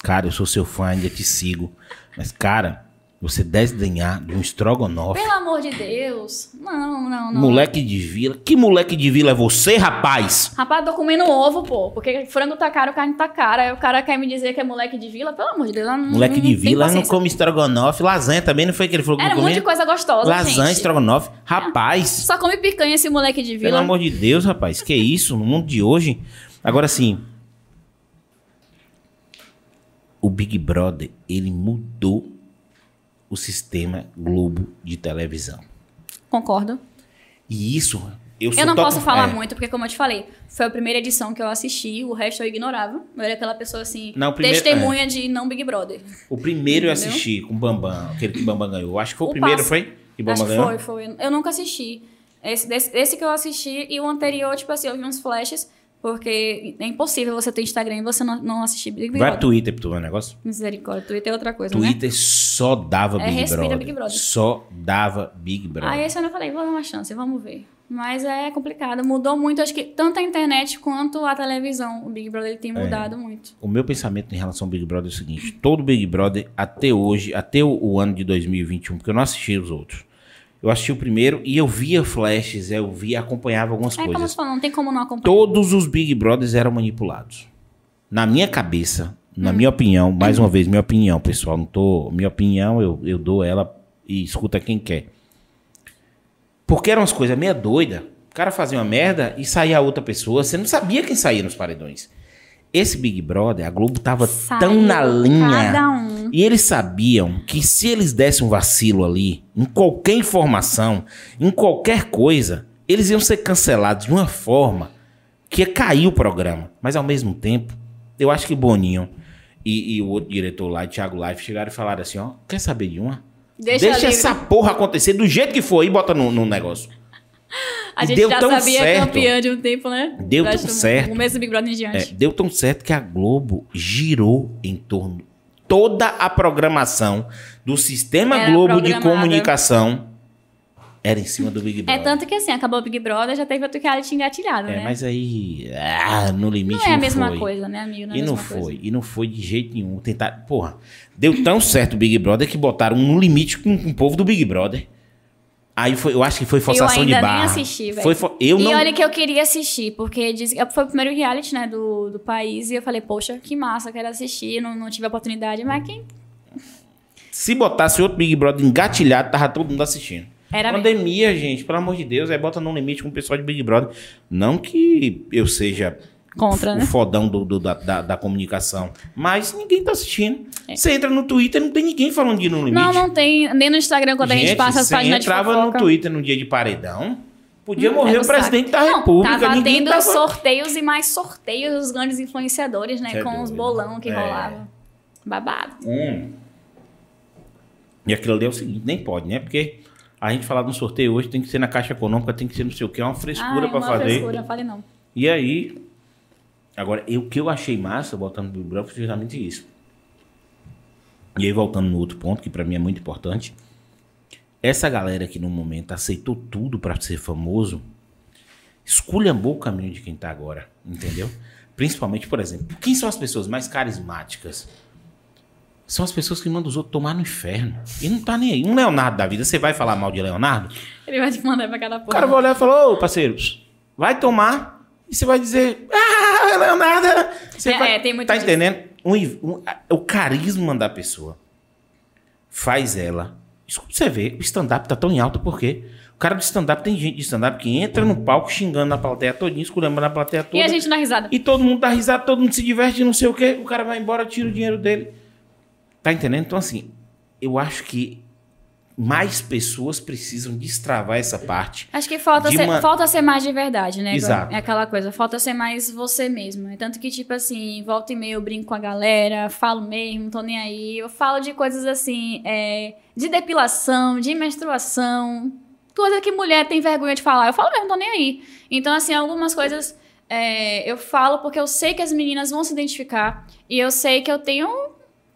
cara, eu sou seu fã, ainda te sigo. Mas, cara, você desdenhar de um estrogonofe, Pelo amor de Deus. Não, não, não. moleque de vila. Que moleque de vila é você, rapaz? Rapaz, tô comendo ovo, pô. Porque frango tá caro, carne tá cara. Aí o cara quer me dizer que é moleque de vila? Pelo amor de Deus. eu Não, Moleque não de vila não come estrogonofe. Lasanha também, não foi que ele falou que Era um monte de coisa gostosa, Lasanha, gente. estrogonofe. Rapaz, Só come picanha esse moleque de pelo vila. amor de Deus, rapaz. Que isso, no mundo de hoje. Agora, assim... O Big Brother, ele mudou o sistema Globo de televisão. Concordo. E isso, eu Eu não posso falar é. muito, porque como eu te falei, foi a primeira edição que eu assisti, o resto eu ignorava. Eu era aquela pessoa assim, Não, primeiro- testemunha de não Big Brother. O primeiro eu assisti com o Bambam, aquele que o Bambam ganhou. Eu Acho que foi o, O primeiro, passe. foi? Que Acho Bambam que ganhou? foi, foi. Eu nunca assisti. Esse, desse- esse que eu assisti e o anterior, tipo assim, eu vi uns flashes, porque é impossível você ter Instagram e você não, não assistir Big Vai Brother. pro Twitter pra tu ver o negócio. Misericórdia, Twitter é outra coisa, né? Twitter só dava É, Big, respira Brother. Big Brother. Só dava Big Brother. Aí esse ano eu falei, vou dar uma chance, vamos ver. Mas é complicado, mudou muito, acho que tanto a internet quanto a televisão. O Big Brother ele É. tem mudado muito. O meu pensamento em relação ao Big Brother é o seguinte: todo Big Brother, até hoje, até o, o ano de 2021, porque eu não assisti os outros. Eu assisti o primeiro e eu via flashes, eu via, acompanhava algumas É como coisas. falou, não tem como não acompanhar. Todos os Big Brothers eram manipulados. Na minha cabeça, Hum. na minha opinião, mais uma vez, minha opinião, pessoal, não tô. Minha opinião, eu, eu dou ela e escuta quem quer. Porque eram umas coisas meia doida. O cara fazia uma merda e saía outra pessoa. Você não sabia quem saía nos paredões. Esse Big Brother, a Globo tava Saiu tão na linha. Cada um. E eles sabiam que se eles dessem um vacilo ali, em qualquer informação, em qualquer coisa, eles iam ser cancelados de uma forma que ia cair o programa. Mas ao mesmo tempo, eu acho que Boninho e, e o outro diretor lá, Thiago Life, chegaram e falaram assim: ó, quer saber de uma? Deixa, Deixa essa porra acontecer do jeito que for e bota no, no negócio. A gente deu já tão sabia certo. campeã de um tempo, né? Deu Acho tão certo. O mês do Big Brother em É, diante. deu tão certo que a Globo girou em torno. Toda a programação do sistema Era Globo de comunicação era em cima do Big É, Brother. tanto que assim, acabou o Big Brother, já teve outro reality engatilhado, É, né? mas aí, ah, no limite não é a mesma foi. coisa, né, amigo? Não é E não foi, coisa. e não foi de jeito nenhum. Tentar, porra, deu tão certo o Big Brother que botaram no limite com, com o povo do Big Brother. Aí foi, eu acho que foi Eu forçação de ainda nem barra. assisti, velho. Foi, fo- eu e não. olha que eu queria assistir, porque diz, foi o primeiro reality, né, do, do país, e eu falei, poxa, que massa, quero assistir, não, não tive a oportunidade, mas quem... Se botasse outro Big Brother engatilhado, tava todo mundo assistindo. Era mesmo. Pandemia, gente, pelo amor de Deus, aí bota no limite com o pessoal de Big Brother. Não que eu seja Contra, o né? fodão do, do- da, da, da comunicação, mas ninguém tá assistindo. É. Você entra no Twitter, não tem ninguém falando de no limite. Não, não tem, nem no Instagram, quando a gente passa as você páginas de entrava fofoca. no Twitter no dia de paredão, podia Hum, morrer era o presidente saco. da Não, República. Tava ninguém tendo tava... sorteios e mais sorteios dos grandes influenciadores, né? Cê é com os doido. bolão que É. rolava. Babado. Hum. E aquilo ali é o seguinte, nem pode, né? Porque a gente falar de um sorteio hoje tem que ser na Caixa Econômica, tem que ser não sei o que, é uma frescura uma fazer. frescura, fale não. E aí, agora, eu- o que eu achei massa, voltando Big Brother, foi justamente isso. E aí, voltando no outro ponto, que pra mim é muito importante, essa galera que no momento aceitou tudo pra ser famoso, esculhambou o caminho de quem tá agora, entendeu? Principalmente, por exemplo, quem são as pessoas mais carismáticas? São as pessoas que mandam os outros tomar no inferno. E não tá nem aí. Um Leonardo da vida, você vai falar mal de Leonardo? Ele vai te mandar pra cada O porra. cara vai olhar e falar, ô parceiro, vai tomar. E você vai dizer, ah, Leonardo. Você É, vai- é, tem muito Tá disso. entendendo? Um- um- o carisma da pessoa faz ela. Escuta, Você vê, o stand-up tá tão em alta por quê? O cara do stand-up tem gente de stand-up que entra no palco xingando na plateia todinha, esculhambando na plateia toda. E a gente na risada. E todo mundo dá risada, todo mundo se diverte, não sei o quê. O cara vai embora, tira o dinheiro dele. Tá entendendo? Então, assim, eu acho que mais pessoas precisam destravar essa parte. Acho que falta ser, uma- falta ser mais de verdade, né? Exato. É aquela coisa, falta ser mais você mesmo. É tanto que, tipo assim, volta e meia eu brinco com a galera, falo mesmo, não tô nem aí. Eu falo de coisas assim, é, de depilação, de menstruação, coisa que mulher tem vergonha de falar. Eu falo mesmo, não tô nem aí. Então, assim, algumas coisas é, eu falo porque eu sei que as meninas vão se identificar e eu sei que eu tenho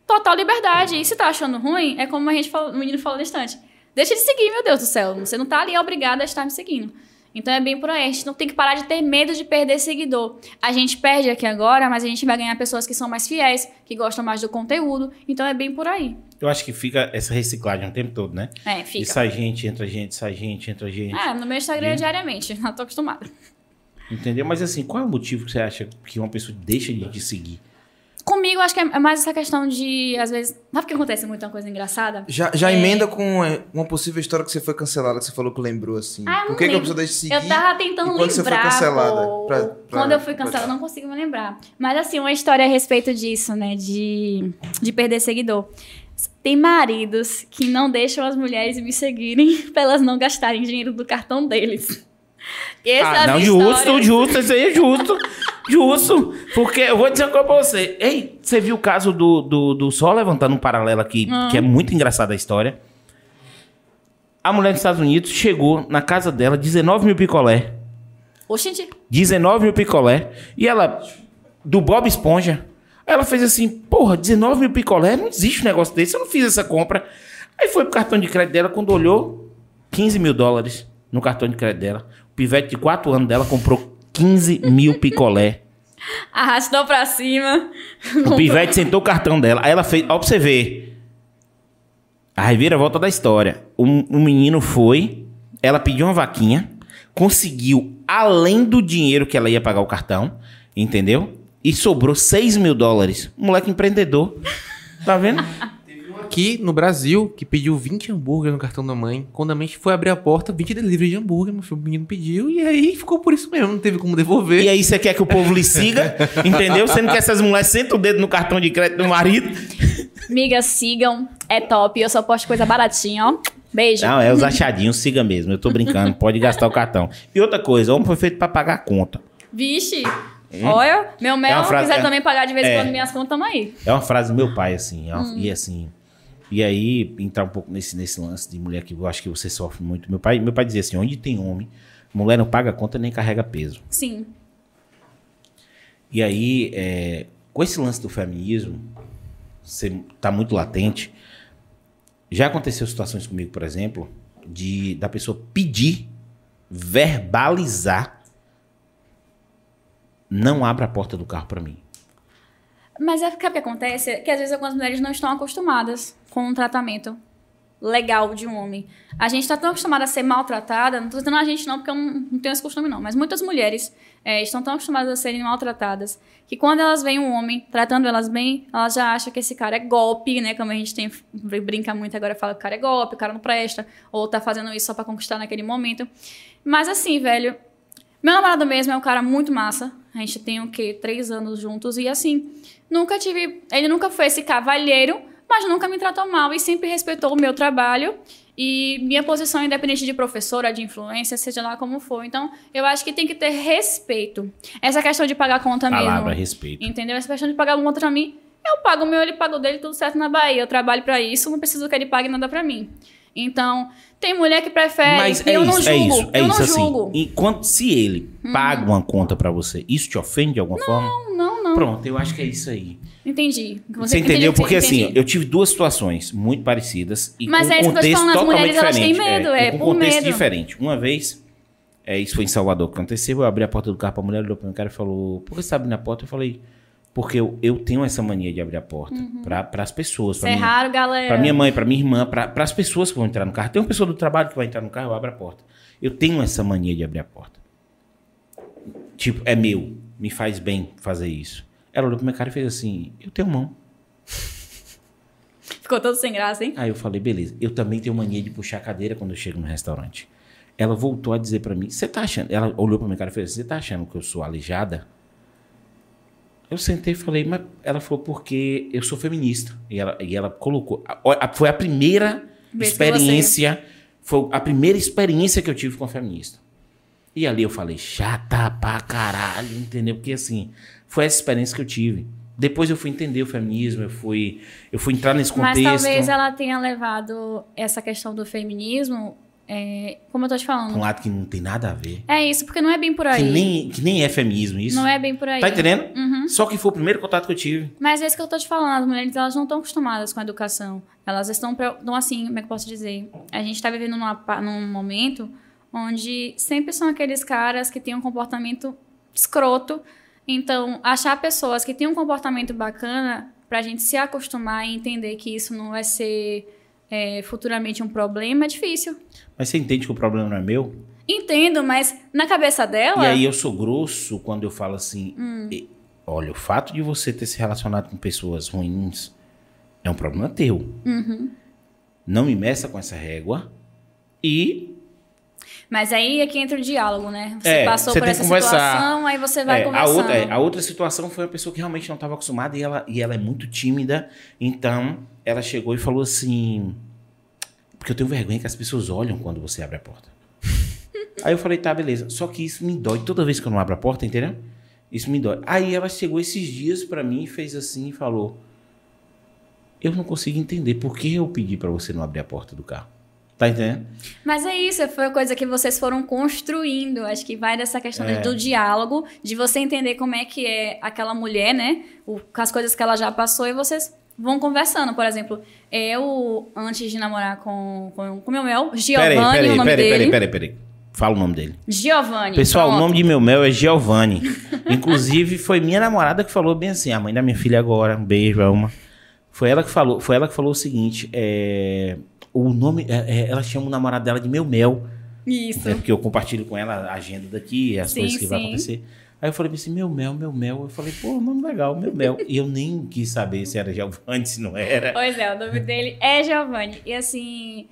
total liberdade. E se tá achando ruim, é como a gente falou, o menino falou no instante. Deixa de seguir, meu Deus do céu. Você não tá ali obrigada a estar me seguindo. Então é bem por aí. A gente não tem que parar de ter medo de perder seguidor. A gente perde aqui agora, mas a gente vai ganhar pessoas que são mais fiéis, que gostam mais do conteúdo. Então é bem por aí. Eu acho que fica essa reciclagem o tempo todo, né? É, E fica. sai gente, entra gente, sai gente, entra gente. É, no meu Instagram E- é diariamente. Já tô acostumada. Entendeu? Mas assim, qual é o motivo que você acha que uma pessoa deixa de te seguir? Comigo, acho que é mais essa questão de, às vezes. Sabe que acontece muita coisa engraçada? Já, já É. emenda com é, uma possível história que você foi cancelada, que você falou que lembrou, assim. Ah, Por que, que a pessoa deixa de seguir? Eu tava tentando e quando você foi lembrar. cancelada? pô. Pra- pra- quando eu fui pra- cancelada, eu não consigo me lembrar. Mas assim, uma história a respeito disso, né? De, de perder seguidor. Tem maridos que não deixam as mulheres me seguirem pra elas não gastarem dinheiro do cartão deles. Essas ah, não, justo, justo, isso aí é justo. justo. Porque eu vou dizer uma coisa pra você. Ei, você viu o caso do, do, do só levantando um paralelo aqui, Ah. que é muito engraçada a história. A mulher dos Estados Unidos chegou na casa dela, 19 mil picolé. Oxente, 19 mil picolé. E ela, do Bob Esponja, ela fez assim: porra, 19 mil picolé? Não existe um negócio desse, eu não fiz essa compra. Aí foi pro cartão de crédito dela, quando olhou, 15 mil dólares no cartão de crédito dela. O pivete de 4 anos dela comprou 15 mil picolé. arrastou pra cima. O pivete sentou o cartão dela. Aí ela fez, ó, pra você ver. A reviravolta da história. Um, um menino foi, ela pediu uma vaquinha, conseguiu, além do dinheiro que ela ia pagar o cartão, entendeu? E sobrou 6 mil dólares. Moleque empreendedor. Tá vendo? Aqui no Brasil, que pediu 20 hambúrguer no cartão da mãe. Quando a mãe foi abrir a porta, 20 delivery de hambúrguer, meu filho, o menino pediu. E aí ficou por isso mesmo, não teve como devolver. E aí você quer que o povo lhe siga, entendeu? Sendo que essas mulheres sentam o dedo no cartão de crédito do marido. Migas, sigam. É top. Eu só posto coisa baratinha, ó. Beijo. Não, é os achadinhos, siga mesmo. Eu tô brincando, pode gastar o cartão. E outra coisa, o homem foi feito pra pagar a conta. Vixe. Olha, meu mel, É frase- quiser é- também pagar de vez em é. quando minhas contas, tamo aí. É uma frase do meu pai, assim. é uma- E assim. E aí, entrar um pouco nesse, nesse lance de mulher que eu acho que você sofre muito. Meu pai, meu pai dizia assim: onde tem homem, mulher não paga conta nem carrega peso. Sim. E aí, é, com esse lance do feminismo, você tá muito latente. Já aconteceu situações comigo, por exemplo, de da pessoa pedir, verbalizar, não abra a porta do carro pra mim. Mas é, o que acontece? Que às vezes algumas mulheres não estão acostumadas com o tratamento. legal de um homem. A gente tá tão acostumada a ser maltratada, não tô dizendo a gente não, porque eu não, não tenho esse costume não, mas muitas mulheres é, estão tão acostumadas a serem maltratadas que quando elas veem um homem tratando elas bem, elas já acham que esse cara é golpe, né? Como a gente tem brinca muito agora, fala que o cara é golpe, o cara não presta, ou tá fazendo isso só pra conquistar naquele momento. Mas assim, velho, meu namorado mesmo é um cara muito massa. A gente tem o quê? Três anos juntos. E assim, nunca tive. Ele nunca foi esse cavalheiro, mas nunca me tratou mal e sempre respeitou o meu trabalho e minha posição independente de professora, de influência, seja lá como for. Então, eu acho que tem que ter respeito. Essa questão de pagar conta Palavra, mesmo. respeito. Entendeu? Essa questão de pagar conta pra mim, eu pago o meu, ele paga o dele, tudo certo na Bahia. Eu trabalho pra isso, não preciso que ele pague nada pra mim. Então, tem mulher que prefere. Mas é eu isso, não é julgo. isso, é eu isso não assim. julgo. Uhum. Enquanto se ele paga uma conta pra você, isso te ofende de alguma forma? Não, não. Pronto, eu acho que é isso aí. Entendi. Você, entendi entendeu? o que Porque você- assim, entendi. eu tive duas situações muito parecidas e Mas com é isso que eu contexto falando, as mulheres, elas têm diferente. medo, é, com por contexto medo. diferente. Uma vez, é, isso foi em Salvador que aconteceu, eu abri a porta do carro pra mulher, olhou pra mim cara e falou, por que você tá abrindo a porta? Eu falei, porque eu, eu tenho essa mania de abrir a porta pra para as pessoas, Isso pra é minha, raro, galera. pra minha mãe, pra minha irmã, pra as pessoas que vão entrar no carro. Tem uma pessoa do trabalho que vai entrar no carro, eu abro a porta. Eu tenho essa mania de abrir a porta. Tipo, é meu, me faz bem fazer isso. Ela olhou pra minha cara e fez assim, eu tenho mão. Ficou todo sem graça, hein? Aí eu falei, beleza. Eu também tenho mania de puxar a cadeira quando eu chego no restaurante. Ela voltou a dizer pra mim, você tá achando... Ela olhou pra minha cara e fez, você tá achando que eu sou aleijada? Eu sentei e falei, mas ela falou, porque eu sou feminista. E ela, e ela colocou... a- a- Foi a primeira Vez experiência... Foi a primeira experiência que eu tive com a feminista. E ali eu falei, chata pra caralho, entendeu? Porque assim, foi essa experiência que eu tive. Depois eu fui entender o feminismo, eu fui, eu fui entrar nesse Mas contexto. talvez ela tenha levado essa questão do feminismo, é, como eu tô te falando. um lado que não tem nada a ver. É isso, porque não é bem por Que aí. nem, que nem é feminismo isso. Não é bem por aí. Tá entendendo? Uhum. Só que foi o primeiro contato que eu tive. Mas é isso que eu tô te falando, as mulheres elas não estão acostumadas com a educação. Elas estão, então assim, como é que eu posso dizer? A gente tá vivendo numa num momento onde sempre são aqueles caras que têm um comportamento escroto. Então, achar pessoas que têm um comportamento bacana pra gente se acostumar e entender que isso não vai ser é, futuramente um problema é difícil. Mas você entende que o problema não é meu? Entendo, mas na cabeça dela. E aí eu sou grosso quando eu falo assim: Hum. olha, o fato de você ter se relacionado com pessoas ruins é um problema teu. Uhum. Não me meça com essa régua. E Mas aí é que entra o diálogo, né? Você É, passou você por essa situação, aí você vai É, a, conversando. outra, é, a outra situação foi uma pessoa que realmente não estava acostumada e ela, e ela é muito tímida. Então, ela chegou e falou assim: Porque eu tenho vergonha que as pessoas olham quando você abre a porta. Aí eu falei: Tá, beleza. Só que isso me dói toda vez que eu não abro a porta, entendeu? Isso me dói. Aí ela chegou esses dias pra mim e fez assim e falou: Eu não consigo entender por que eu pedi pra você não abrir a porta do carro. Tá entendendo? Mas é isso, foi uma coisa que vocês foram construindo. Acho que vai dessa questão É. do diálogo, de você entender como é que é aquela mulher, né? O, com as coisas que ela já passou e vocês vão conversando. Por exemplo, eu, antes de namorar com com, com meu mel, Giovanni, Peraí, peraí, o nome peraí, dele. peraí, peraí, peraí. Fala o nome dele. Giovanni. Pessoal, o pronto. nome de meu mel é Giovanni. Inclusive, foi minha namorada que falou bem assim, a mãe da minha filha agora, um beijo, Alma. Foi ela que falou, foi ela que falou o seguinte, é, o nome, é, é, ela chama o namorado dela de meu mel, Isso. né, porque eu compartilho com ela a agenda daqui, as Sim, coisas que vai sim. acontecer. Aí eu falei assim, meu mel, meu mel. Eu falei, pô, nome legal, meu mel. E eu nem quis saber se era Giovanni, se não era. Pois é, o nome dele é Giovanni. E assim,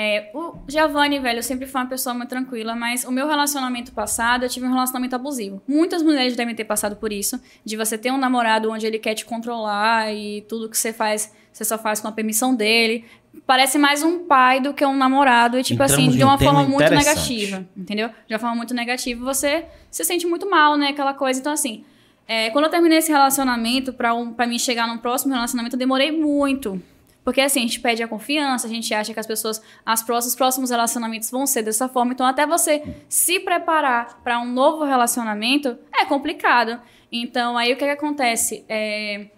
é, o Giovanni, velho, sempre foi uma pessoa muito tranquila, mas o meu relacionamento passado, eu tive um relacionamento abusivo. Muitas mulheres devem ter passado por isso, de você ter um namorado onde ele quer te controlar e tudo que você faz, você só faz com a permissão dele. Parece mais um pai do que um namorado, e tipo Entramos assim, de um uma tema forma muito negativa, entendeu? De uma forma muito negativa, você se sente muito mal, né? Aquela coisa. Então, assim, é, quando eu terminei esse relacionamento, pra, um, pra mim chegar num próximo relacionamento, eu demorei muito. Porque assim, a gente perde a confiança, a gente acha que as pessoas, as próximos, os próximos relacionamentos vão ser dessa forma. Então, até você se preparar para um novo relacionamento é complicado. Então, aí o que, que acontece? É,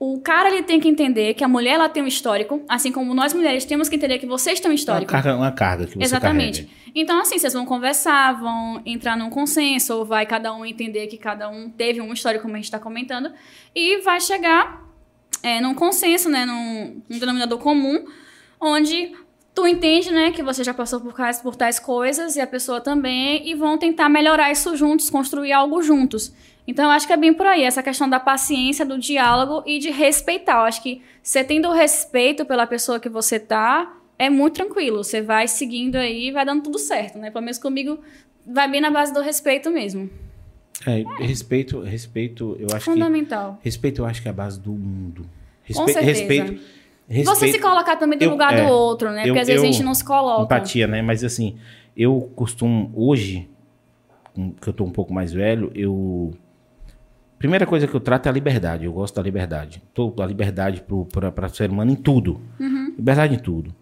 o cara ele tem que entender que a mulher ela tem um histórico, assim como nós mulheres temos que entender que vocês têm um Uma histórico. carga, uma carga que você Exatamente. carrega. Então, assim, vocês vão conversar, vão entrar num consenso, ou vai cada um entender que cada um teve uma história, como a gente está comentando, e vai chegar é, num consenso, né, num, num denominador comum, onde tu entende, né, que você já passou por, por tais coisas e a pessoa também, e vão tentar melhorar isso juntos, construir algo juntos. Então, eu acho que é bem por aí, essa questão da paciência, do diálogo e de respeitar. Eu acho que você tendo respeito pela pessoa que você tá, é muito tranquilo. Você vai seguindo aí e vai dando tudo certo, né? Pelo menos comigo, vai bem na base do respeito mesmo. É, respeito, respeito, eu acho que. Fundamental. Respeito, eu acho que é a base do mundo. Com Respe- certeza. Respeito. respeito Você se colocar também no eu- lugar é, do outro, né? eu- Porque às vezes a eu- gente não se coloca. Empatia, né? Mas assim, eu costumo, hoje, com- que eu tô um pouco mais velho, eu. Primeira coisa que eu trato é a liberdade. Eu gosto da liberdade. Tô a liberdade para o ser humano em tudo. Uhum. Liberdade em tudo.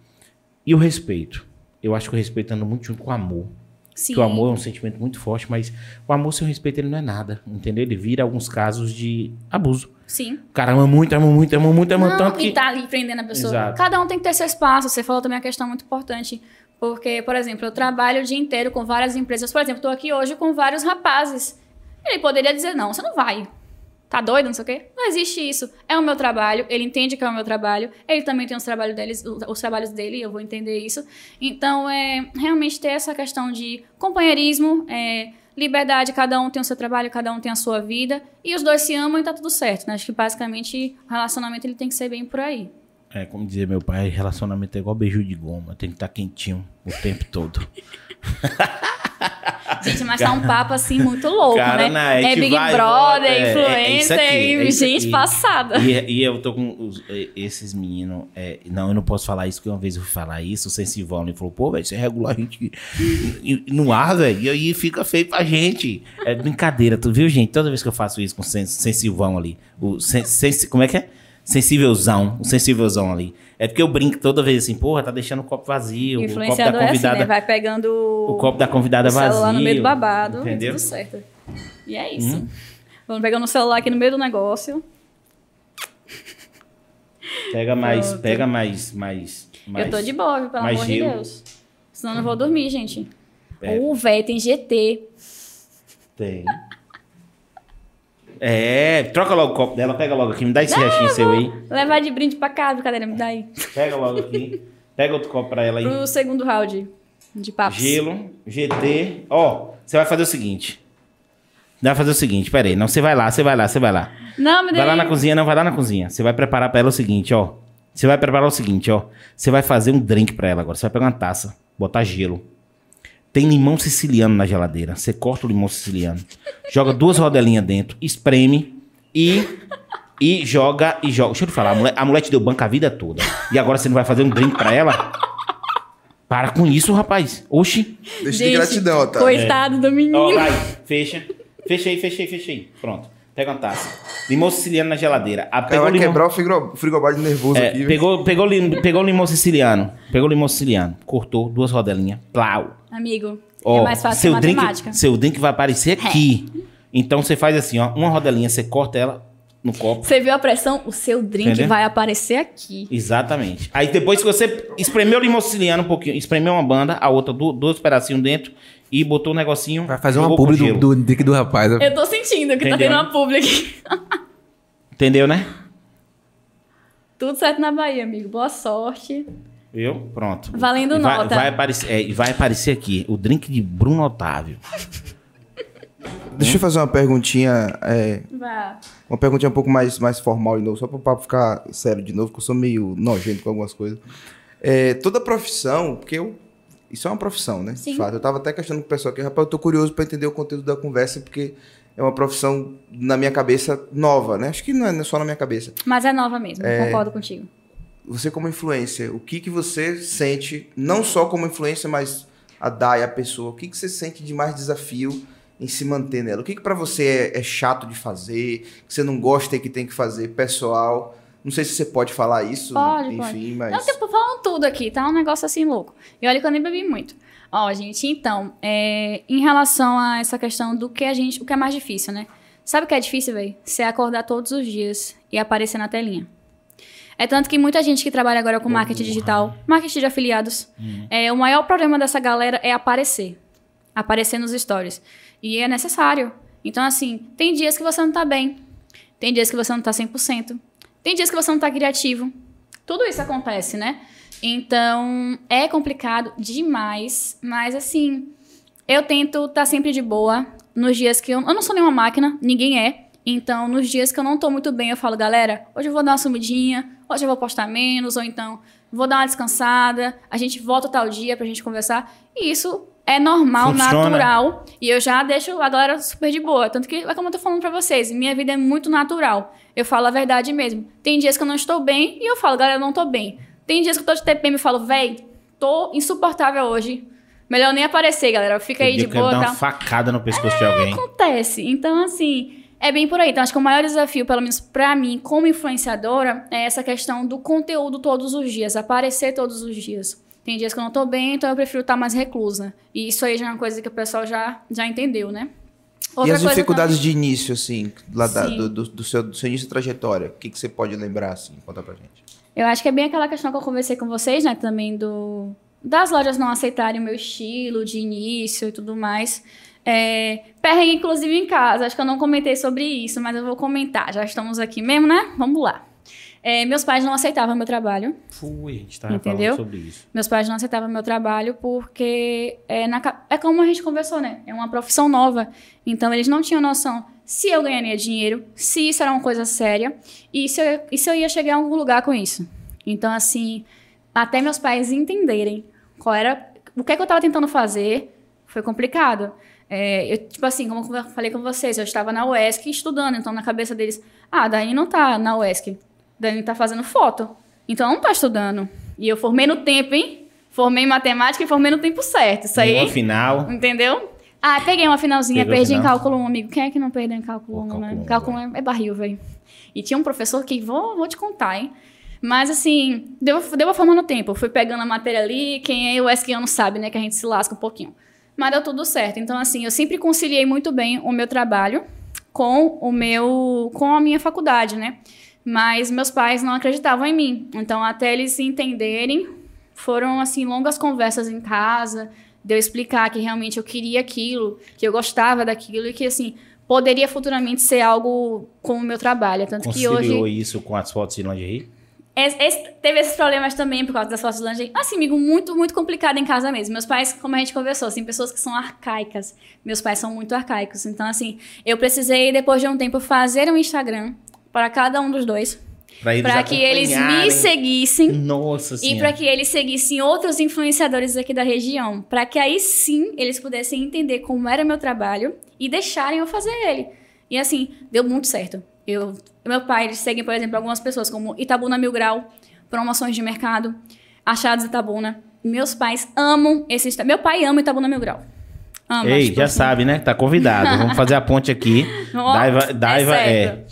E o respeito. Eu acho que o respeito anda muito junto com o amor. Sim. Que o amor é um sentimento muito forte, mas o amor sem o respeito ele não é nada. Entendeu? Ele vira alguns casos de abuso. Sim. O cara ama muito, ama muito, ama muito, ama Não, tanto que. e tá ali prendendo a pessoa. Exato. Cada um tem que ter seu espaço. Você falou também uma questão muito importante. Porque, por exemplo, eu trabalho o dia inteiro com várias empresas. Por exemplo, estou aqui hoje com vários rapazes. Ele poderia dizer, não, você não vai. Tá doido, não sei o quê? Não existe isso. É o meu trabalho, ele entende que é o meu trabalho. Ele também tem os trabalhos deles, os trabalhos dele, eu vou entender isso. Então, é realmente ter essa questão de companheirismo, é, liberdade, cada um tem o seu trabalho, cada um tem a sua vida. E os dois se amam e tá tudo certo, né? Acho que basicamente o relacionamento ele tem que ser bem por aí. É, como dizia meu pai, relacionamento é igual beijo de goma. Tem que estar quentinho o tempo todo. Gente, mas tá um papo assim muito louco, Cara, né? é Big vai Brother, é- é- é influencer é e isso gente passada. E, e eu tô com os- esses meninos. é, não, eu não posso falar isso, porque uma vez eu fui falar isso, o Sensivão ele falou, pô, velho, você regula a gente no ar, velho, e aí fica feio pra gente. É brincadeira, tu viu, gente? Toda vez que eu faço isso com o Sen- Sensivão ali, o sen, sensi- como é que é? Sensivelzão, o sensivelzão ali. É porque eu brinco toda vez assim, porra, tá deixando o copo vazio, O copo da influenciador é assim, convidada. né? Vai pegando O copo da convidada o celular vazio. no meio do babado Entendeu? e tudo certo. E é isso. Hum. Vamos pegando o celular aqui no meio do negócio. Pega mais, Pronto. pega mais, mais, mais. eu tô de boa, viu? Pelo amor de gelo. Deus. Senão eu não vou dormir, gente. É. O velho tem GT. Tem. É, troca logo o copo dela, pega logo aqui, me dá esse restinho seu aí. Levar de brinde pra casa, brincadeira, me dá aí. Pega logo aqui. Pega outro copo pra ela aí. Pro segundo round de papos. Gelo, GT. Ó, você vai fazer o seguinte. Vai fazer o seguinte, pera aí. Não, você vai lá, você vai lá, você vai lá. Não, me Vai lá na cozinha, não, vai lá na cozinha. Você vai preparar pra ela o seguinte, ó. Você vai preparar o seguinte, ó. Você vai fazer um drink pra ela agora. Você vai pegar uma taça, botar gelo. Tem limão siciliano na geladeira. Você corta o limão siciliano. joga duas rodelinhas dentro, espreme e. E joga e joga. Deixa eu te falar, a mulher, a mulher te deu banco a vida toda. E agora você não vai fazer um drink pra ela? Para com isso, rapaz. Oxi. Deixa de gratidão, Otávio. Coitado do menino. Ó, vai, fecha. Fecha aí, fecha aí, fecha aí. Pronto. Pega uma taça. Limão siciliano na geladeira. A, O cara pegou vai limão, quebrar o frigo- frigobar de nervoso é, aqui. viu? pegou, pegou, lim- pegou o limão siciliano. Pegou o limão siciliano. Cortou duas rodelinhas. Plau. Amigo, Ó, é mais fácil que seu drink, matemática. É. seu drink vai aparecer aqui. Então você faz assim, ó. Uma rodelinha, você corta ela no copo. Você viu a pressão? O seu drink Entendeu? vai aparecer aqui. Exatamente. Aí depois que você espremeu o limão siciliano um pouquinho, espremeu uma banda, a outra dois pedacinhos dentro e botou um negocinho. Vai fazer uma publi do, do drink do rapaz. Eu tô sentindo que tá Entendeu, tendo né? uma publi aqui. Entendeu, né? Tudo certo na Bahia, amigo. Boa sorte. Viu? Pronto. Valendo E vai, nota. Vai aparecer, é, e vai aparecer aqui o drink de Bruno Otávio. Deixa eu fazer uma perguntinha, é, uma perguntinha um pouco mais, mais formal de novo, só para o papo ficar sério de novo, porque eu sou meio nojento com algumas coisas. É, toda profissão, porque eu, isso é uma profissão, né? Sim. De fato, eu tava até questionando com o pessoal aqui, rapaz, eu tô curioso para entender o conteúdo da conversa, porque é uma profissão, na minha cabeça, nova, né? Acho que não é só na minha cabeça. Mas é nova mesmo, concordo contigo. Você como influencer, o que que você sente, não só como influencer, mas a Dai, a pessoa, o que que você sente de mais desafio em se manter nela? O que que pra você é, é chato de fazer, que você não gosta e que tem que fazer, pessoal? Não sei se você pode falar isso, Pode, enfim, pode. mas... Não, tipo, falando tudo aqui, tá um negócio assim louco. E olha que eu nem bebi muito. Ó, gente, então, é, em relação a essa questão do que a gente. O que é mais difícil, né? Sabe o que é difícil, velho? Você acordar todos os dias e aparecer na telinha. É tanto que muita gente que trabalha agora com marketing digital, marketing de afiliados, é, o maior problema dessa galera é aparecer. Aparecer nos stories. E é necessário. Então, assim, tem dias que você não tá bem. Tem dias que você não tá 100%. Tem dias que você não tá criativo. Tudo isso acontece, né? Então, é complicado demais, mas assim, eu tento estar sempre de boa nos dias que eu, eu não sou nenhuma máquina, ninguém é. Então, nos dias que eu não tô muito bem, eu falo, galera, hoje eu vou dar uma sumidinha, hoje eu vou postar menos, ou então vou dar uma descansada, a gente volta tal dia pra gente conversar. E isso é normal, Funciona. natural. E eu já deixo a galera super de boa. Tanto que, é como eu tô falando pra vocês, minha vida é muito natural. Eu falo a verdade mesmo. Tem dias que eu não estou bem e eu falo, galera, eu não tô bem. Tem dias que eu tô de TPM e falo, véi, tô insuportável hoje. Melhor nem aparecer, galera. Fica aí de boa, dar tá? uma facada no pescoço de alguém. acontece. Então, assim, é bem por aí. Então, acho que o maior desafio, pelo menos pra mim, como influenciadora, é essa questão do conteúdo todos os dias, aparecer todos os dias. Tem dias que eu não tô bem, então eu prefiro estar mais reclusa. E isso aí já é uma coisa que o pessoal já, já entendeu, né? e as dificuldades de início, assim, lá da- do, do- do seu, do seu início de trajetória? O que, que você pode lembrar, assim? Conta pra gente. Eu acho que é bem aquela questão que eu conversei com vocês, né? Também do das lojas não aceitarem o meu estilo de início e tudo mais. É, perrengue, inclusive, em casa. Acho que eu não comentei sobre isso, mas eu vou comentar. Já estamos aqui mesmo, né? Vamos lá. É, meus pais não aceitavam meu trabalho. Fui, a gente tava Entendeu? falando sobre isso. Meus pais não aceitavam meu trabalho porque é, na é como a gente conversou, né? É uma profissão nova. Então eles não tinham noção se eu ganharia dinheiro, se isso era uma coisa séria e se eu, e se eu ia chegar a algum lugar com isso. Então, assim, até meus pais entenderem qual era. O que, é que eu estava tentando fazer foi complicado. É, eu, tipo assim, como eu falei com vocês, eu estava na UESC estudando, então na cabeça deles, ah, Dani não tá na UESC, Dani tá fazendo foto, então não tá estudando. E eu formei no tempo, hein? Formei em matemática e formei no tempo certo. Isso aí, No final, entendeu? Ah, peguei uma finalzinha, Pegou perdi em final? cálculo 1, amigo. Quem é que não perdeu em cálculo Pô, 1, cálculo né? Cálculo 1 é barril, velho. E tinha um professor que, vou, vou te contar, hein? Mas, assim, deu, deu a forma no tempo. Eu fui pegando a matéria ali, quem é o ESCiano sabe, né? Que a gente se lasca um pouquinho. Mas deu tudo certo. Então, assim, eu sempre conciliei muito bem o meu trabalho com o meu... com a minha faculdade, né? Mas meus pais não acreditavam em mim. Então, até eles entenderem, foram, assim, longas conversas em casa, de eu explicar que realmente eu queria aquilo, que eu gostava daquilo e que, assim, poderia futuramente ser algo com o meu trabalho. Tanto que hoje... conciliou isso com as fotos de lingerie? Esse- esse- teve esses problemas também por causa das fotos de lingerie. Assim, amigo, muito, muito complicado em casa mesmo. Meus pais, como a gente conversou, assim, pessoas que são arcaicas. Meus pais são muito arcaicos. Então, assim, eu precisei, depois de um tempo, fazer um Instagram para cada um dos dois. Para que eles me seguissem. Nossa E senhora. para que eles seguissem outros influenciadores aqui da região, para que aí sim eles pudessem entender como era meu trabalho e deixarem eu fazer ele. E assim, deu muito certo. Eu, meu pai, eles seguem, por exemplo, algumas pessoas como Itabuna Mil Grau, promoções de mercado, Achados Itabuna. Meus pais amam esse Meu pai ama Itabuna Mil Grau. Ama, Ei, tipo já assim. sabe, né? Tá convidado. Vamos fazer a ponte aqui. Daiva, Daiva é.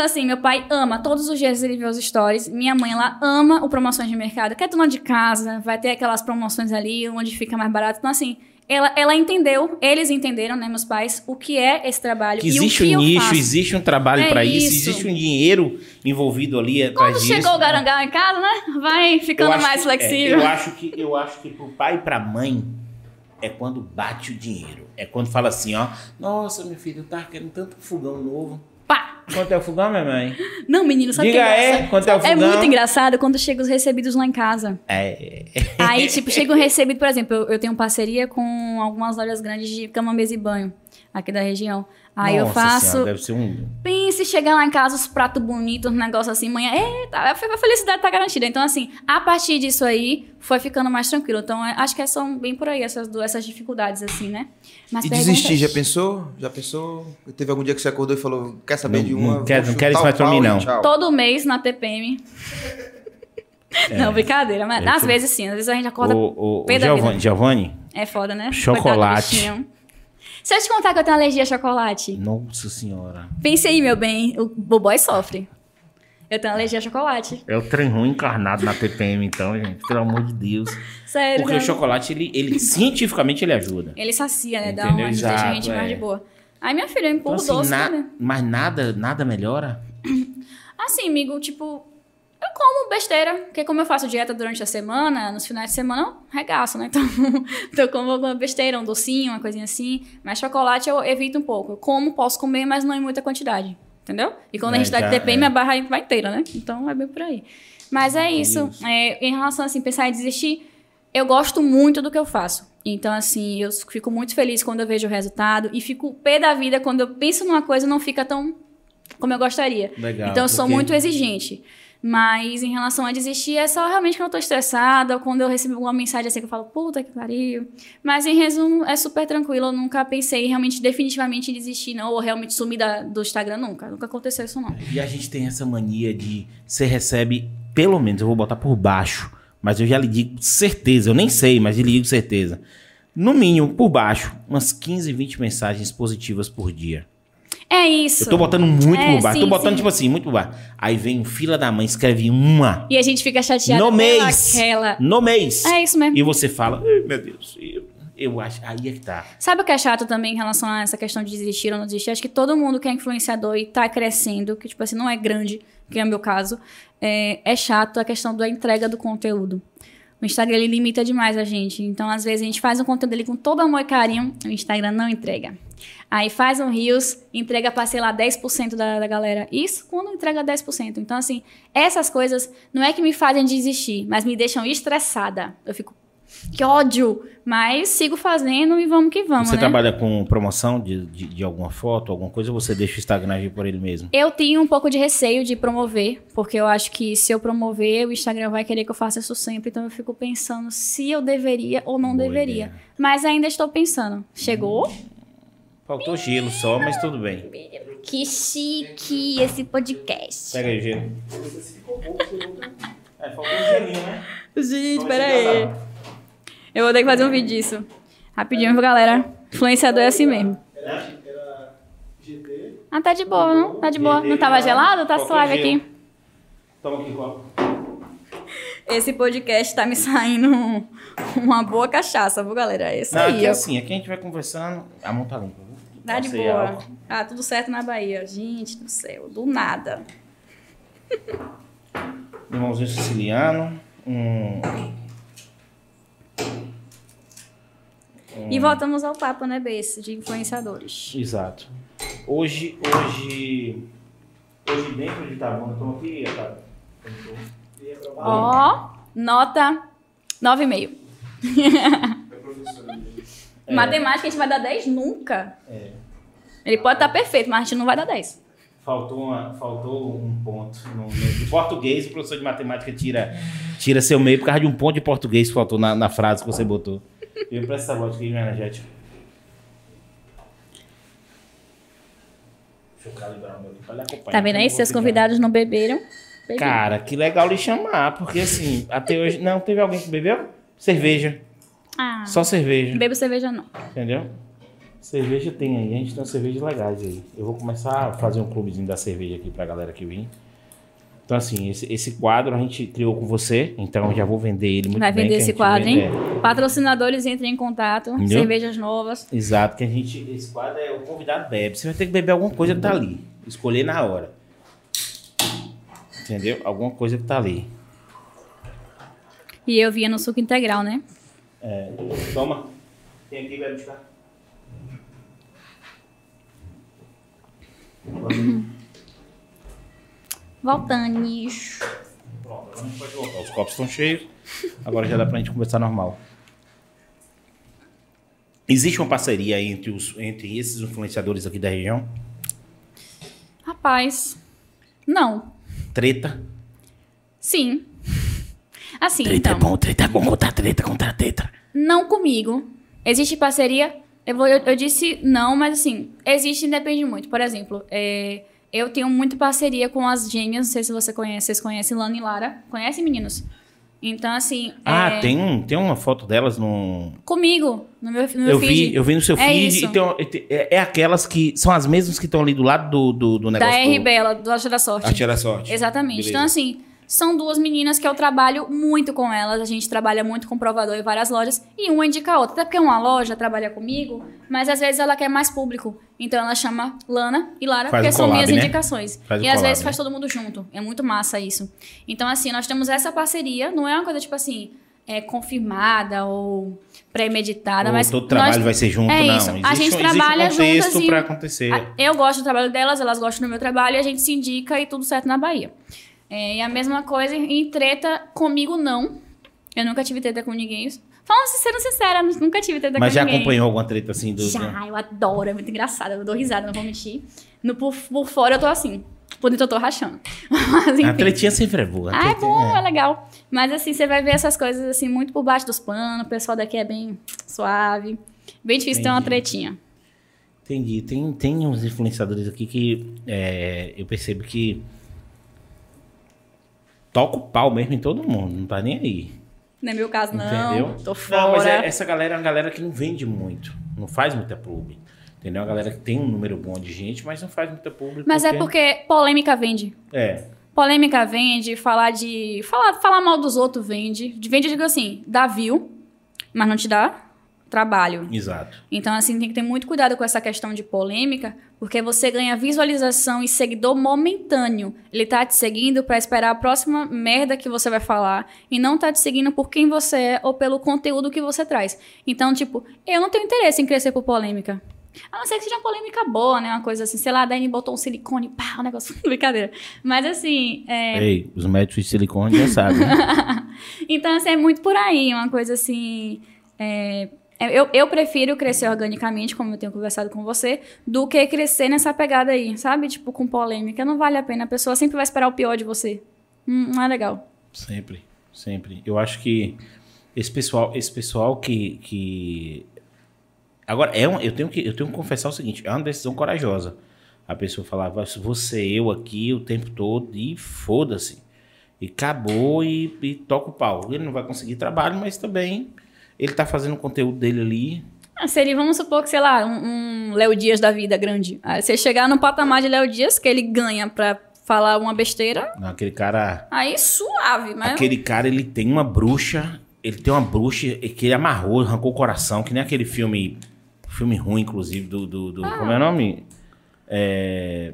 Então, assim, meu pai ama, todos os dias ele vê os stories. Minha mãe, ela ama o promoções de mercado. Quer dona de casa, vai ter aquelas promoções ali, onde fica mais barato. Então, assim, ela, ela entendeu, eles entenderam, né, meus pais, o que é esse trabalho Que existe um nicho, existe um trabalho É pra isso, isso. existe um dinheiro envolvido ali atrás Quando disso. chegou o garangal em casa, né, vai ficando mais que- é, flexível. eu acho que eu acho que pro pai e pra mãe é quando bate o dinheiro. É quando fala assim, ó, nossa, meu filho, eu tava querendo tanto fogão novo. Quanto é o fogão, minha mãe? Não, menino, sabe o que Diga é é, quanto é o É fogão? muito engraçado quando chegam os recebidos lá em casa. É. Aí, tipo, chega um recebido, por exemplo, eu, eu tenho parceria com algumas lojas grandes de cama, mesa e banho aqui da região. Aí eu Nossa faço. Senhora, deve ser um. Pense chegar lá em casa, os pratos bonitos, um negócio assim, manhã. Eita, a felicidade tá garantida. Então, assim, a partir disso aí, foi ficando mais tranquilo. Então, é- acho que são bem por aí essas, essas dificuldades, assim, né? Mas E perguntas- desistir, já pensou? Já pensou? Teve algum dia que você acordou e falou, quer saber Não- de não uma? quero- vou não quero isso mais pra mim, não. tchau. Todo mês na TPM. Não, brincadeira. Mas às vezes sim, às vezes a gente acorda. O, o, o Giovanni. Giovanni, É foda, né? Chocolate. Se eu te contar que eu tenho alergia a chocolate, nossa senhora. pense aí, meu bem, o Boboy sofre. Eu tenho alergia a chocolate. É o trem ruim encarnado na TPM, então, gente. Pelo amor de Deus. Sério. Porque o não. chocolate, ele, ele cientificamente, ele ajuda. Ele sacia, né? Dá Entendeu? uma, deixa a Exato, gente é. mais de boa. Aí, minha filha, eu Então, empurro assim, doce na- mas nada, nada melhora. Assim, amigo, tipo, eu como besteira, porque como eu faço dieta durante a semana, nos finais de semana eu regaço, né? Então, então eu como alguma besteira, um docinho, uma coisinha assim. Mas chocolate eu evito um pouco. Eu como, posso comer, mas não em muita quantidade. Entendeu? E quando É, a gente tá já, de TPM, é. a barra vai inteira, né? Então é bem por aí. Mas é isso. É, em relação assim, pensar em desistir, eu gosto muito do que eu faço. Então, assim, eu fico muito feliz quando eu vejo o resultado e fico pé da vida quando eu penso numa coisa e não fica tão como eu gostaria. Legal, então, eu sou porque- muito exigente. Mas em relação a desistir, é só realmente quando eu tô estressada, ou quando eu recebo alguma mensagem assim que eu falo, puta que pariu. Mas em resumo, é super tranquilo. Eu nunca pensei realmente, definitivamente em desistir, não, ou realmente sumir da- do Instagram, nunca. Nunca aconteceu isso, não. E a gente tem essa mania de você recebe, pelo menos, eu vou botar por baixo, mas eu já lhe digo certeza, eu nem sei, mas lhe digo certeza. No mínimo, por baixo, umas 15, 20 mensagens positivas por dia. É isso. Eu tô botando muito É, sim, tô botando, sim. tipo assim, muito baixo. Aí vem o fila da mãe, escreve uma E a gente fica chateada no mês. aquela. No mês. É isso mesmo. E você fala, "Ai, meu Deus, eu, eu acho. Aí é que tá. Sabe o que é chato também em relação a essa questão de desistir ou não desistir? Acho que todo mundo que é influenciador e tá crescendo, que, tipo assim, não é grande, que é o meu caso, é, é chato a questão da entrega do conteúdo. O Instagram, ele limita demais a gente. Então, às vezes, a gente faz um conteúdo ali com todo amor e carinho, o Instagram não entrega. Aí faz um Reels, entrega pra, sei lá, 10% da, da galera. Isso quando entrega 10%. Então, assim, essas coisas não é que me fazem desistir, mas me deixam estressada. Eu fico, que ódio! Mas sigo fazendo e vamos que vamos, você né? trabalha com promoção de, de, de alguma foto, alguma coisa, ou você deixa o Instagram agir por ele mesmo? Eu tenho um pouco de receio de promover, porque eu acho que se eu promover, o Instagram vai querer que eu faça isso sempre. Então eu fico pensando se eu deveria ou não Boa deveria. ideia. Mas ainda estou pensando. Chegou? Faltou gelo só, mas tudo bem. Que chique esse podcast. Pega aí o gelo. É, faltou um gelinho, né? Gente, pera aí. Eu vou ter que fazer um vídeo disso. Rapidinho, viu, galera? Influenciador é assim mesmo. Ah, tá de boa, não? Tá de boa. Não tava gelado? Tá suave aqui. Toma aqui. Esse podcast tá me saindo um- uma boa cachaça, viu, galera? É isso Não, aí. aqui é assim, aqui a gente vai conversando. A mão tá limpa, viu? Tá de boa. Ah, tudo certo na Bahia. Gente do céu, do nada. Limãozinho siciliano. Um. E voltamos ao papo, né, Bess, de influenciadores. Exato. Hoje, hoje. Hoje dentro de Itabuna, estamos aqui, tá? Ó, nota 9,5. Matemática a gente vai dar 10 nunca. É. Ele pode estar perfeito, mas a gente não vai dar 10. Faltou, uma- faltou um ponto. No, no- de português, o professor de matemática tira, tira seu meio por causa de um ponto de português que faltou na, na frase que você botou. Eu presto essa vodka aí, minha energética. Deixa eu calibrar o meu aqui pra acompanhar. Tá vendo aí? seus convidados não beberam, beberam. Cara, que legal lhe chamar, porque assim, até hoje. Não, teve alguém que bebeu? Cerveja. Ah, Só cerveja. não bebo cerveja não. Entendeu? Cerveja tem aí, a gente tem cervejas legais aí. Eu vou começar a fazer um clubezinho da cerveja aqui pra galera que vir. Então, assim, esse, esse quadro a gente criou com você, então eu já vou vender ele muito Vai bem. vender que a esse quadro, vende- hein? Patrocinadores entrem em contato. Entendeu? Cervejas novas. é, exato, que a gente. Esse quadro é o convidado bebe. Você vai ter que beber alguma coisa que tá ali. Escolher na hora. Entendeu? Alguma coisa que tá ali. E eu via no suco integral, né? É, toma. Tem aqui, vai buscar. Voltanes. Pronto, agora a gente pode voltar. Os copos estão cheios. Agora já dá pra gente conversar normal. Existe uma parceria entre, os, entre esses influenciadores aqui da região? Rapaz, não. Treta? Sim. Assim, Treta então. é bom, treta é bom, contra treta, contra treta. Não comigo. Existe parceria? Eu, vou- eu, eu disse não, mas assim, existe e depende muito. Por exemplo, é, eu tenho muita parceria com as gêmeas, não sei se você conhece, vocês conhecem Lana e Lara. Conhecem, meninos? Então, assim. Ah, é, tem, um, tem uma foto delas no. Comigo, no meu, no meu Eu feed. vi, eu vi no seu É feed isso. e tem, uma- é, é aquelas que são as mesmas que estão ali do lado do, do, do Da negócio. R do, Bela, do Acha da Sorte. a Tira Sorte. Exatamente. Beleza. Então, assim, são duas meninas que eu trabalho muito com elas. A gente trabalha muito com provador em várias lojas. E uma indica a outra. Até porque uma loja trabalha comigo, mas às vezes ela quer mais público. Então ela chama Lana e Lara, Faz porque são minhas né? indicações. Faz e às collab, vezes né? faz todo mundo junto. É muito massa isso. Então, assim, nós temos essa parceria. Não é uma coisa, tipo assim, é, confirmada ou premeditada, Ou mas. todo trabalho nós- vai ser junto, é não. Isso. Existe a gente trabalha um juntas e- acontecer. eu gosto do trabalho delas, elas gostam do meu trabalho e a gente se indica e tudo certo na Bahia. É, e a mesma coisa em treta comigo, não. Eu nunca tive treta com ninguém. Falando sendo sincera, nunca tive treta Mas com já ninguém. acompanhou alguma treta assim do. Já, eu adoro, é muito engraçado. Eu dou risada, não vou mentir. No, por, por fora eu tô assim. Por dentro eu tô rachando. Mas, A enfim. tretinha sempre é boa. a Ah, é tretinha bom, é legal. Mas assim, você vai ver essas coisas assim, muito por baixo dos panos. O pessoal daqui é bem suave. Bem difícil ter uma Entendi. tretinha. Entendi. Tem, tem uns influenciadores aqui que é, eu percebo que toca o pau mesmo em todo mundo, não tá nem aí. Não é meu caso, não. Entendeu? Tô fora. Não, mas é- essa galera é uma galera que não vende muito, não faz muita publi. Entendeu? É uma galera que tem um número bom de gente, mas não faz muita publi. Mas é porque polêmica vende. É. Polêmica vende, falar de. Falar, falar mal dos outros vende. Vende, eu digo assim, dá view, mas não te dá trabalho. Exato. Então, assim, tem que ter muito cuidado com essa questão de polêmica, porque você ganha visualização e seguidor momentâneo. Ele tá te seguindo pra esperar a próxima merda que você vai falar e não tá te seguindo por quem você é ou pelo conteúdo que você traz. Então, tipo, eu não tenho interesse em crescer por polêmica. A não ser que seja uma polêmica boa, né? Uma coisa assim, sei lá, a Dani botou um silicone, pá, um negócio. Brincadeira. Mas assim, é, Ei, os médicos de silicone já sabem. né? então, assim, é muito por aí, uma coisa assim. é, eu, eu prefiro crescer organicamente, como eu tenho conversado com você, do que crescer nessa pegada aí, sabe? Tipo, com polêmica. Não vale a pena. A pessoa sempre vai esperar o pior de você. Hum, não é legal. Sempre, sempre. Eu acho que esse pessoal, esse pessoal que, que... agora é um, eu tenho que eu tenho que confessar o seguinte, é uma decisão corajosa. A pessoa falava, ser eu aqui o tempo todo e foda-se. E acabou e, e toca o pau. Ele não vai conseguir trabalho, mas também ele tá fazendo o conteúdo dele ali. Ah, seria, vamos supor que, sei lá, um, um Léo Dias da vida grande. Aí você chegar no patamar de Léo Dias, que ele ganha pra falar uma besteira, Não, Aquele cara, aí suave, mas. aquele cara, ele tem uma bruxa, ele tem uma bruxa que ele amarrou, arrancou o coração, que nem aquele filme, filme ruim, inclusive, do, do, do- como é o nome? É...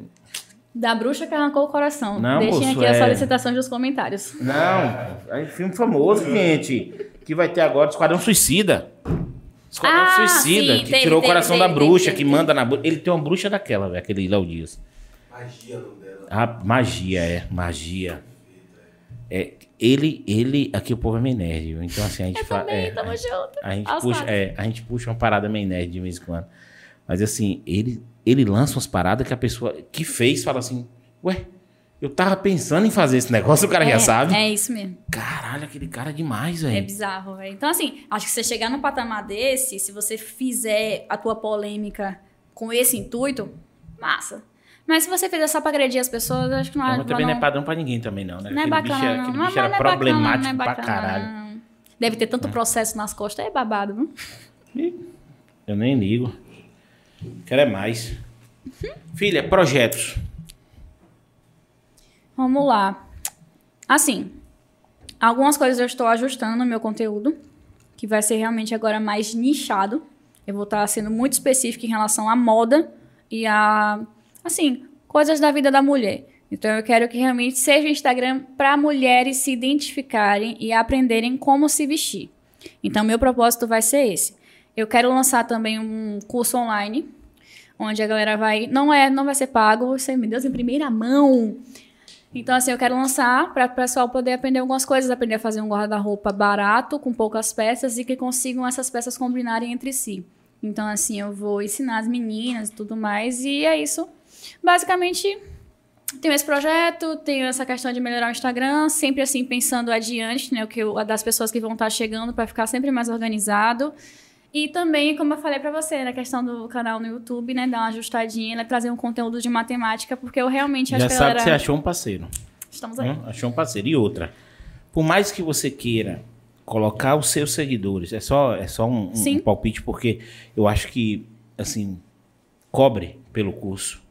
Da bruxa que arrancou o coração. Não, Deixem moço, aqui é- solicitações dos comentários. Não, é um filme famoso, gente, que vai ter agora, Esquadrão Suicida. Esquadrão Ah, Suicida, sim, que teve, tirou o coração teve, da bruxa, que manda na bruxa. Ele tem uma bruxa daquela, velho, aquele Léo Dias. Magia o nome dela. Ah, magia, é, magia. É, ele, ele, aqui o povo é meio nerd, viu? então assim, a gente fala... é, a-. A gente, Aos puxa, é, a gente puxa uma parada meio nerd de vez em quando. Mas assim, ele, ele lança umas paradas que a pessoa que fez fala assim: Ué, eu tava pensando em fazer esse negócio, o cara já É, sabe. É isso mesmo. Caralho, aquele cara é demais, É velho. bizarro, velho. Então, assim, acho que você chegar num patamar desse, se você fizer a tua polêmica com esse intuito, massa. Mas se você fizer só pra agredir as pessoas, acho que não, Mas também não é não, padrão pra ninguém também, não, né? não é aquele bacana, bicho, é- não. aquele Mas bicho era não é problemático não é pra bacana, caralho. não. Deve ter tanto processo nas costas, é babado, viu? Eu nem ligo. Quero é mais. Filha, projetos. Vamos lá. Assim, algumas coisas eu estou ajustando no meu conteúdo, que vai ser realmente agora mais nichado. Eu vou estar sendo muito específico em relação à moda e a, assim, coisas da vida da mulher. Então eu quero que realmente seja um Instagram para mulheres se identificarem e aprenderem como se vestir. Então meu propósito vai ser esse. Eu quero lançar também um curso online, onde a galera vai, não é, não vai ser pago, você me Deus em primeira mão. Então, assim, eu quero lançar para o pessoal poder aprender algumas coisas, aprender a fazer um guarda-roupa barato, com poucas peças e que consigam essas peças combinarem entre si. Então, assim, eu vou ensinar as meninas e tudo mais, e é isso. Basicamente, tenho esse projeto, tenho essa questão de melhorar o Instagram, sempre assim, pensando adiante, né, o que eu, das pessoas que vão estar chegando para ficar sempre mais organizado. E também, como eu falei pra você, na questão do canal no YouTube, né, dar uma ajustadinha, né, trazer um conteúdo de matemática, porque eu realmente acho Já que sabe galera... que você achou um parceiro. Estamos aí. Hum, Achou um parceiro. E outra, por mais que você queira colocar os seus seguidores, é só, é só um, um- palpite, porque eu acho que, assim, cobre pelo curso.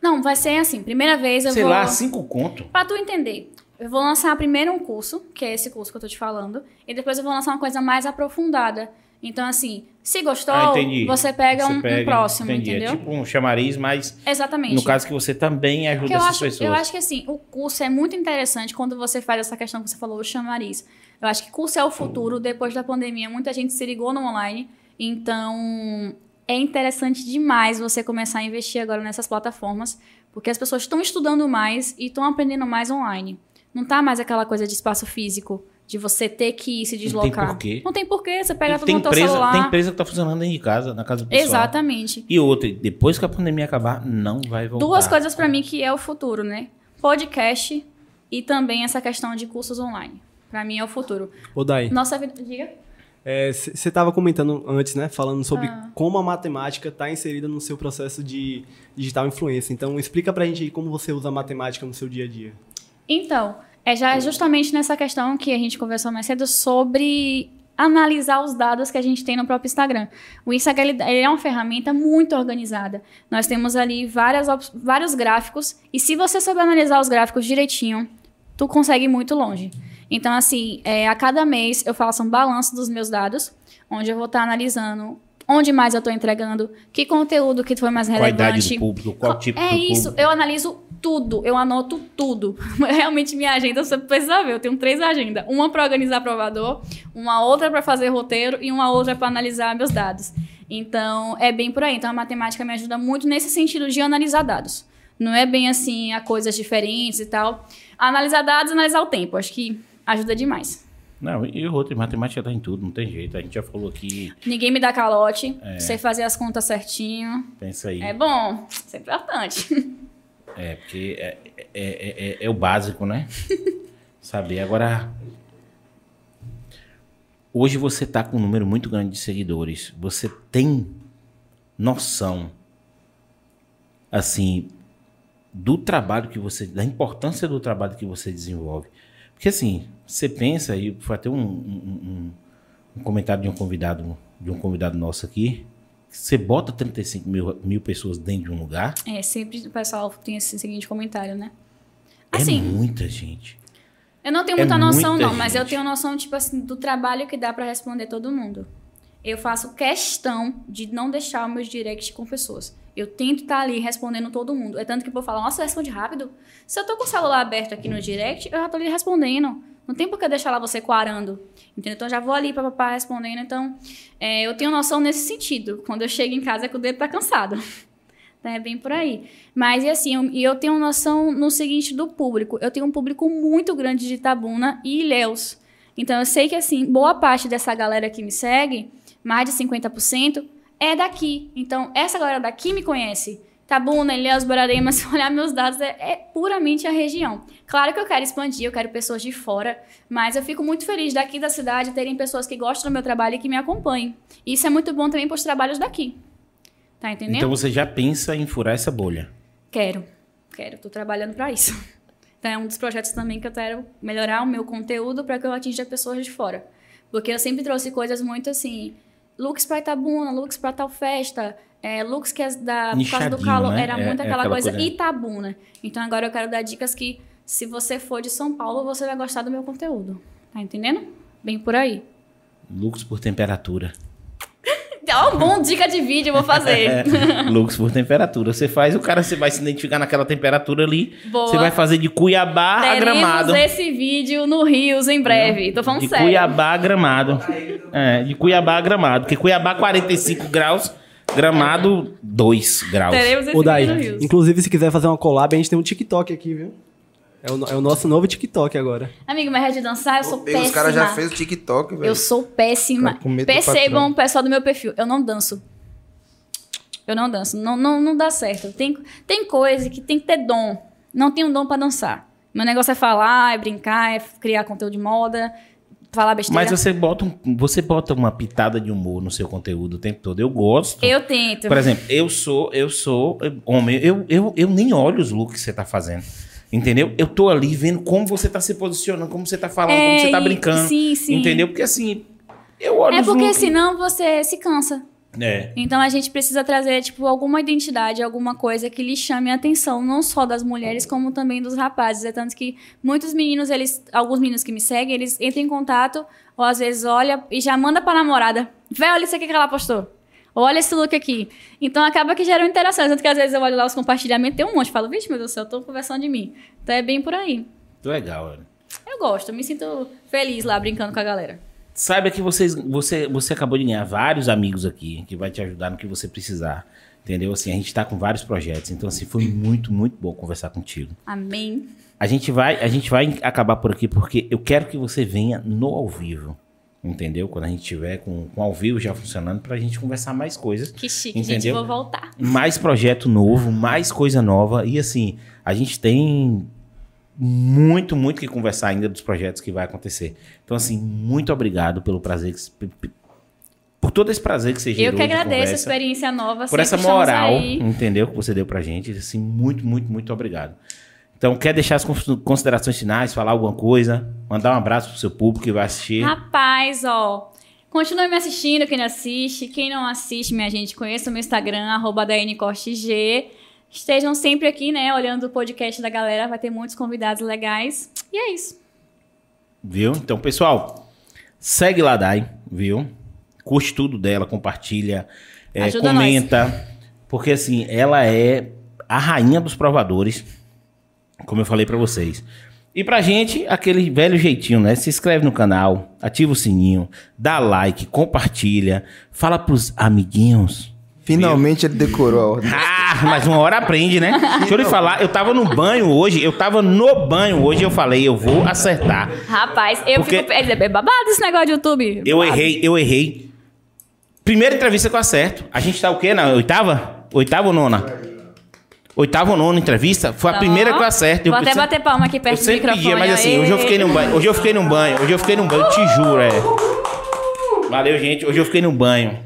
Não, vai ser assim. Primeira vez eu Sei vou. lá, cinco conto. Pra tu entender, eu vou lançar primeiro um curso, que é esse curso que eu tô te falando, e depois eu vou lançar uma coisa mais aprofundada. Então, assim, se gostou, Ah, você pega, Você um, um pega, próximo, entendi. entendeu? É tipo um chamariz, mas Exatamente. no caso que você também Porque ajuda eu essas acho, pessoas. eu acho que assim, o curso é muito interessante quando você faz essa questão que você falou, o chamariz. Eu acho que curso é o futuro. Depois da pandemia, muita gente se ligou no online. Então, é interessante demais você começar a investir agora nessas plataformas, porque as pessoas estão estudando mais e estão aprendendo mais online. Não tá mais aquela coisa de espaço físico, de você ter que ir se tem deslocar. porquê. Não tem porquê, você pega tudo tem, no teu empresa, celular. tem empresa que tá funcionando dentro de casa, na casa do pessoal. Exatamente. E outra, depois que a pandemia acabar, não vai voltar. Duas coisas pra mim que é o futuro, né? Podcast e também essa questão de cursos online. Pra mim é o futuro. Ô, Dai, Nossa vida. Diga. você estava comentando antes, né? Falando sobre Ah. como a matemática está inserida no seu processo de digital influência. Então, explica pra gente aí como você usa a matemática no seu dia a dia. Então, é já justamente nessa questão que a gente conversou mais cedo sobre analisar os dados que a gente tem no próprio Instagram. O Instagram ele, ele é uma ferramenta muito organizada. Nós temos ali várias, vários gráficos e se você souber analisar os gráficos direitinho, tu consegue ir muito longe. Então, assim, é, a cada mês eu faço um balanço dos meus dados, onde eu vou estar analisando onde mais eu estou entregando, que conteúdo que foi mais Qual relevante. idade do público, qual tipo É isso, público. eu analiso tudo, eu anoto tudo. Realmente minha agenda, você precisa ver, eu tenho três agendas. Uma para organizar provador, uma outra para fazer roteiro e uma outra para analisar meus dados. Então, é bem por aí. Então, a matemática me ajuda muito nesse sentido de analisar dados. Não é bem assim, a coisas diferentes e tal. Analisar dados analisar o tempo. Acho que ajuda demais. Não, e outra, matemática tá em tudo, não tem jeito. A gente já falou aqui, Ninguém me dá calote, sei fazer as contas certinho. pensa aí. É bom, isso é importante. É, porque é, é, é, é- é o básico, né? Saber. Agora, hoje você tá com um número muito grande de seguidores. Você tem noção, assim, do trabalho que você, da importância do trabalho que você desenvolve. Porque assim, você pensa, e foi até um, um- um- um comentário de um convidado, de um convidado nosso aqui, você bota 35 mil, mil pessoas dentro de um lugar, É, sempre o pessoal tem esse seguinte comentário, né? é Assim, muita gente. Eu não tenho É muita noção, muita não, mas eu gente. tenho noção, tipo assim, do trabalho que dá pra responder todo mundo. Eu faço questão de não deixar meus directs com pessoas. Eu tento estar ali respondendo todo mundo. É tanto que o povo fala, nossa, responde rápido. Se eu tô com o celular aberto aqui no direct, eu já tô ali respondendo. Não tem por que deixar lá você quarando. Entendeu? Então já vou ali pra papai respondendo. Então, é, eu tenho noção nesse sentido. Quando eu chego em casa é que o dedo tá cansado. É bem por aí. Mas, e assim, eu, eu tenho noção no seguinte do público. Eu tenho um público muito grande de Itabuna e Ilhéus. Então, eu sei que, assim, boa parte dessa galera que me segue, mais de 50%, é daqui. Então, essa galera daqui me conhece. Itabuna, Ilhéus, Borarema, se olhar meus dados, é, é puramente a região. Claro que eu quero expandir, eu quero pessoas de fora, mas eu fico muito feliz daqui da cidade terem pessoas que gostam do meu trabalho e que me acompanhem. Isso é muito bom também para os trabalhos daqui. Tá entendendo? Então você já pensa em furar essa bolha. Quero, quero, tô trabalhando para isso. Então é um dos projetos também que eu quero melhorar o meu conteúdo para que eu atinja pessoas de fora. Porque eu sempre trouxe coisas muito assim, looks para Itabuna, looks para tal festa, é, looks que é da por causa do calor, né? era É- muito é aquela, aquela coisa, coisa- Itabuna. Então agora eu quero dar dicas que se você for de São Paulo, você vai gostar do meu conteúdo. Tá entendendo? Bem por aí. Lux por temperatura. Ó, bom dica de vídeo, eu vou fazer. É, Lux por temperatura. Você faz, o cara você vai se identificar naquela temperatura ali. Boa. Você vai fazer de Cuiabá a Teremos Gramado. esse vídeo no Rios em breve. Tô falando De sério. Cuiabá a Gramado. É, de Cuiabá a Gramado. Porque Cuiabá 45 graus, Gramado 2 graus. Teremos esse Ô, Rios. inclusive, se quiser fazer uma collab, a gente tem um TikTok aqui, viu? É o, é o nosso novo TikTok agora. Amigo, mas é de dançar, eu sou E péssima. os caras já fez o TikTok, velho. Eu sou péssima. Percebam, o pessoal do meu perfil, eu não danço. Eu não danço. Não, não, não dá certo. Tem, tem coisa que tem que ter dom. Não tenho dom pra dançar. Meu negócio é falar, é brincar, é criar conteúdo de moda, falar besteira. Mas você bota, um- você bota uma pitada de humor no seu conteúdo o tempo todo. Eu gosto. Eu tento. Por exemplo, eu sou, eu sou homem, eu, eu, eu nem olho os looks que você tá fazendo. Entendeu? Eu tô ali vendo como você tá se posicionando, como você tá falando, como você tá É, brincando. sim, sim. Entendeu? Porque assim, eu olho É porque looks. senão você se cansa. É. Então a gente precisa trazer, tipo, alguma identidade, alguma coisa que lhe chame a atenção, não só das mulheres, como também dos rapazes. É tanto que muitos meninos, eles, alguns meninos que me seguem, eles entram em contato, ou às vezes olha e já manda pra namorada. Vê, olha isso aqui que ela postou. Olha esse look aqui. Então acaba que gera uma interação. Tanto que às vezes eu olho lá os compartilhamentos, tem um monte. Falo, vixe, meu Deus do céu, tô conversando de mim. Então é bem por aí. Legal. Eu gosto, eu me sinto feliz lá brincando com a galera. Saiba que vocês, você, você acabou de ganhar vários amigos aqui que vai te ajudar no que você precisar. Entendeu? Assim, a gente tá com vários projetos. Então, assim, foi muito, muito bom conversar contigo. Amém. A gente vai, a gente vai acabar por aqui porque eu quero que você venha no ao vivo. Entendeu? Quando a gente tiver com, com ao vivo já funcionando, pra gente conversar mais coisas. Que chique, gente. Entendeu? Vou voltar. mais projeto novo, mais coisa nova. E assim, a gente tem muito, muito que conversar ainda dos projetos que vai acontecer. Então, assim, muito obrigado pelo prazer que por todo esse prazer que você gerou Eu que de agradeço a conversa, experiência nova. por essa moral, entendeu? Que você deu pra gente. Assim, muito, muito, muito obrigado. Então, quer deixar as cons- considerações finais, falar alguma coisa, mandar um abraço pro seu público que vai assistir. Rapaz, ó. Continue me assistindo, quem não assiste. Quem não assiste, minha gente, conheça o meu Instagram, arroba. Estejam sempre aqui, né, olhando o podcast da galera. Vai ter muitos convidados legais. E é isso. Viu? Então, pessoal, segue lá, Dai, viu? Curte tudo dela, compartilha, é, comenta. Porque, assim, ela é a rainha dos provadores, como eu falei pra vocês. E pra gente, aquele velho jeitinho, né? Se inscreve no canal, ativa o sininho, dá like, compartilha, fala pros amiguinhos. Finalmente ele decorou a ordem. Ah, mas uma hora aprende, né? Deixa eu lhe falar, eu tava no banho hoje, eu tava no banho hoje, eu falei, eu vou acertar. Rapaz, eu Porque- fico. É babado esse negócio de YouTube. Eu Babado. errei, eu errei. Primeira entrevista que eu acerto. A gente tá o quê? Na oitava? Oitava ou nona? Oitava ou nona entrevista? Foi a Ó, primeira que eu acerto. Eu Vou até bater palma aqui Eu perto do sempre microfone. pedia, mas assim, hoje eu fiquei num banho. Hoje eu fiquei num banho. Hoje eu fiquei num banho, te juro, é. Valeu, gente. Hoje eu fiquei num banho.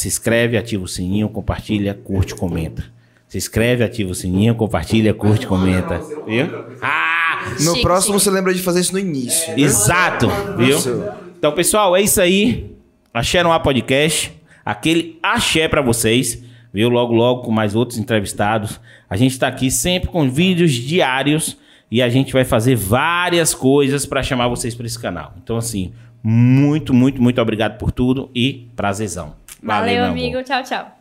Se inscreve, ativa o sininho, compartilha, curte, comenta. Se inscreve, ativa o sininho, compartilha, curte, comenta. Viu? Ah! No Chique, próximo chique. você lembra de fazer isso no início. né? Exato, viu? Isso. Então, pessoal, é isso aí. Axé no ar podcast. Aquele axé pra vocês, viu? Logo, logo com mais outros entrevistados. A gente tá aqui sempre com vídeos diários e a gente vai fazer várias coisas pra chamar vocês pra esse canal. Então, assim, muito, muito, muito obrigado por tudo e prazerzão. Valeu, meu amigo. Tchau, tchau.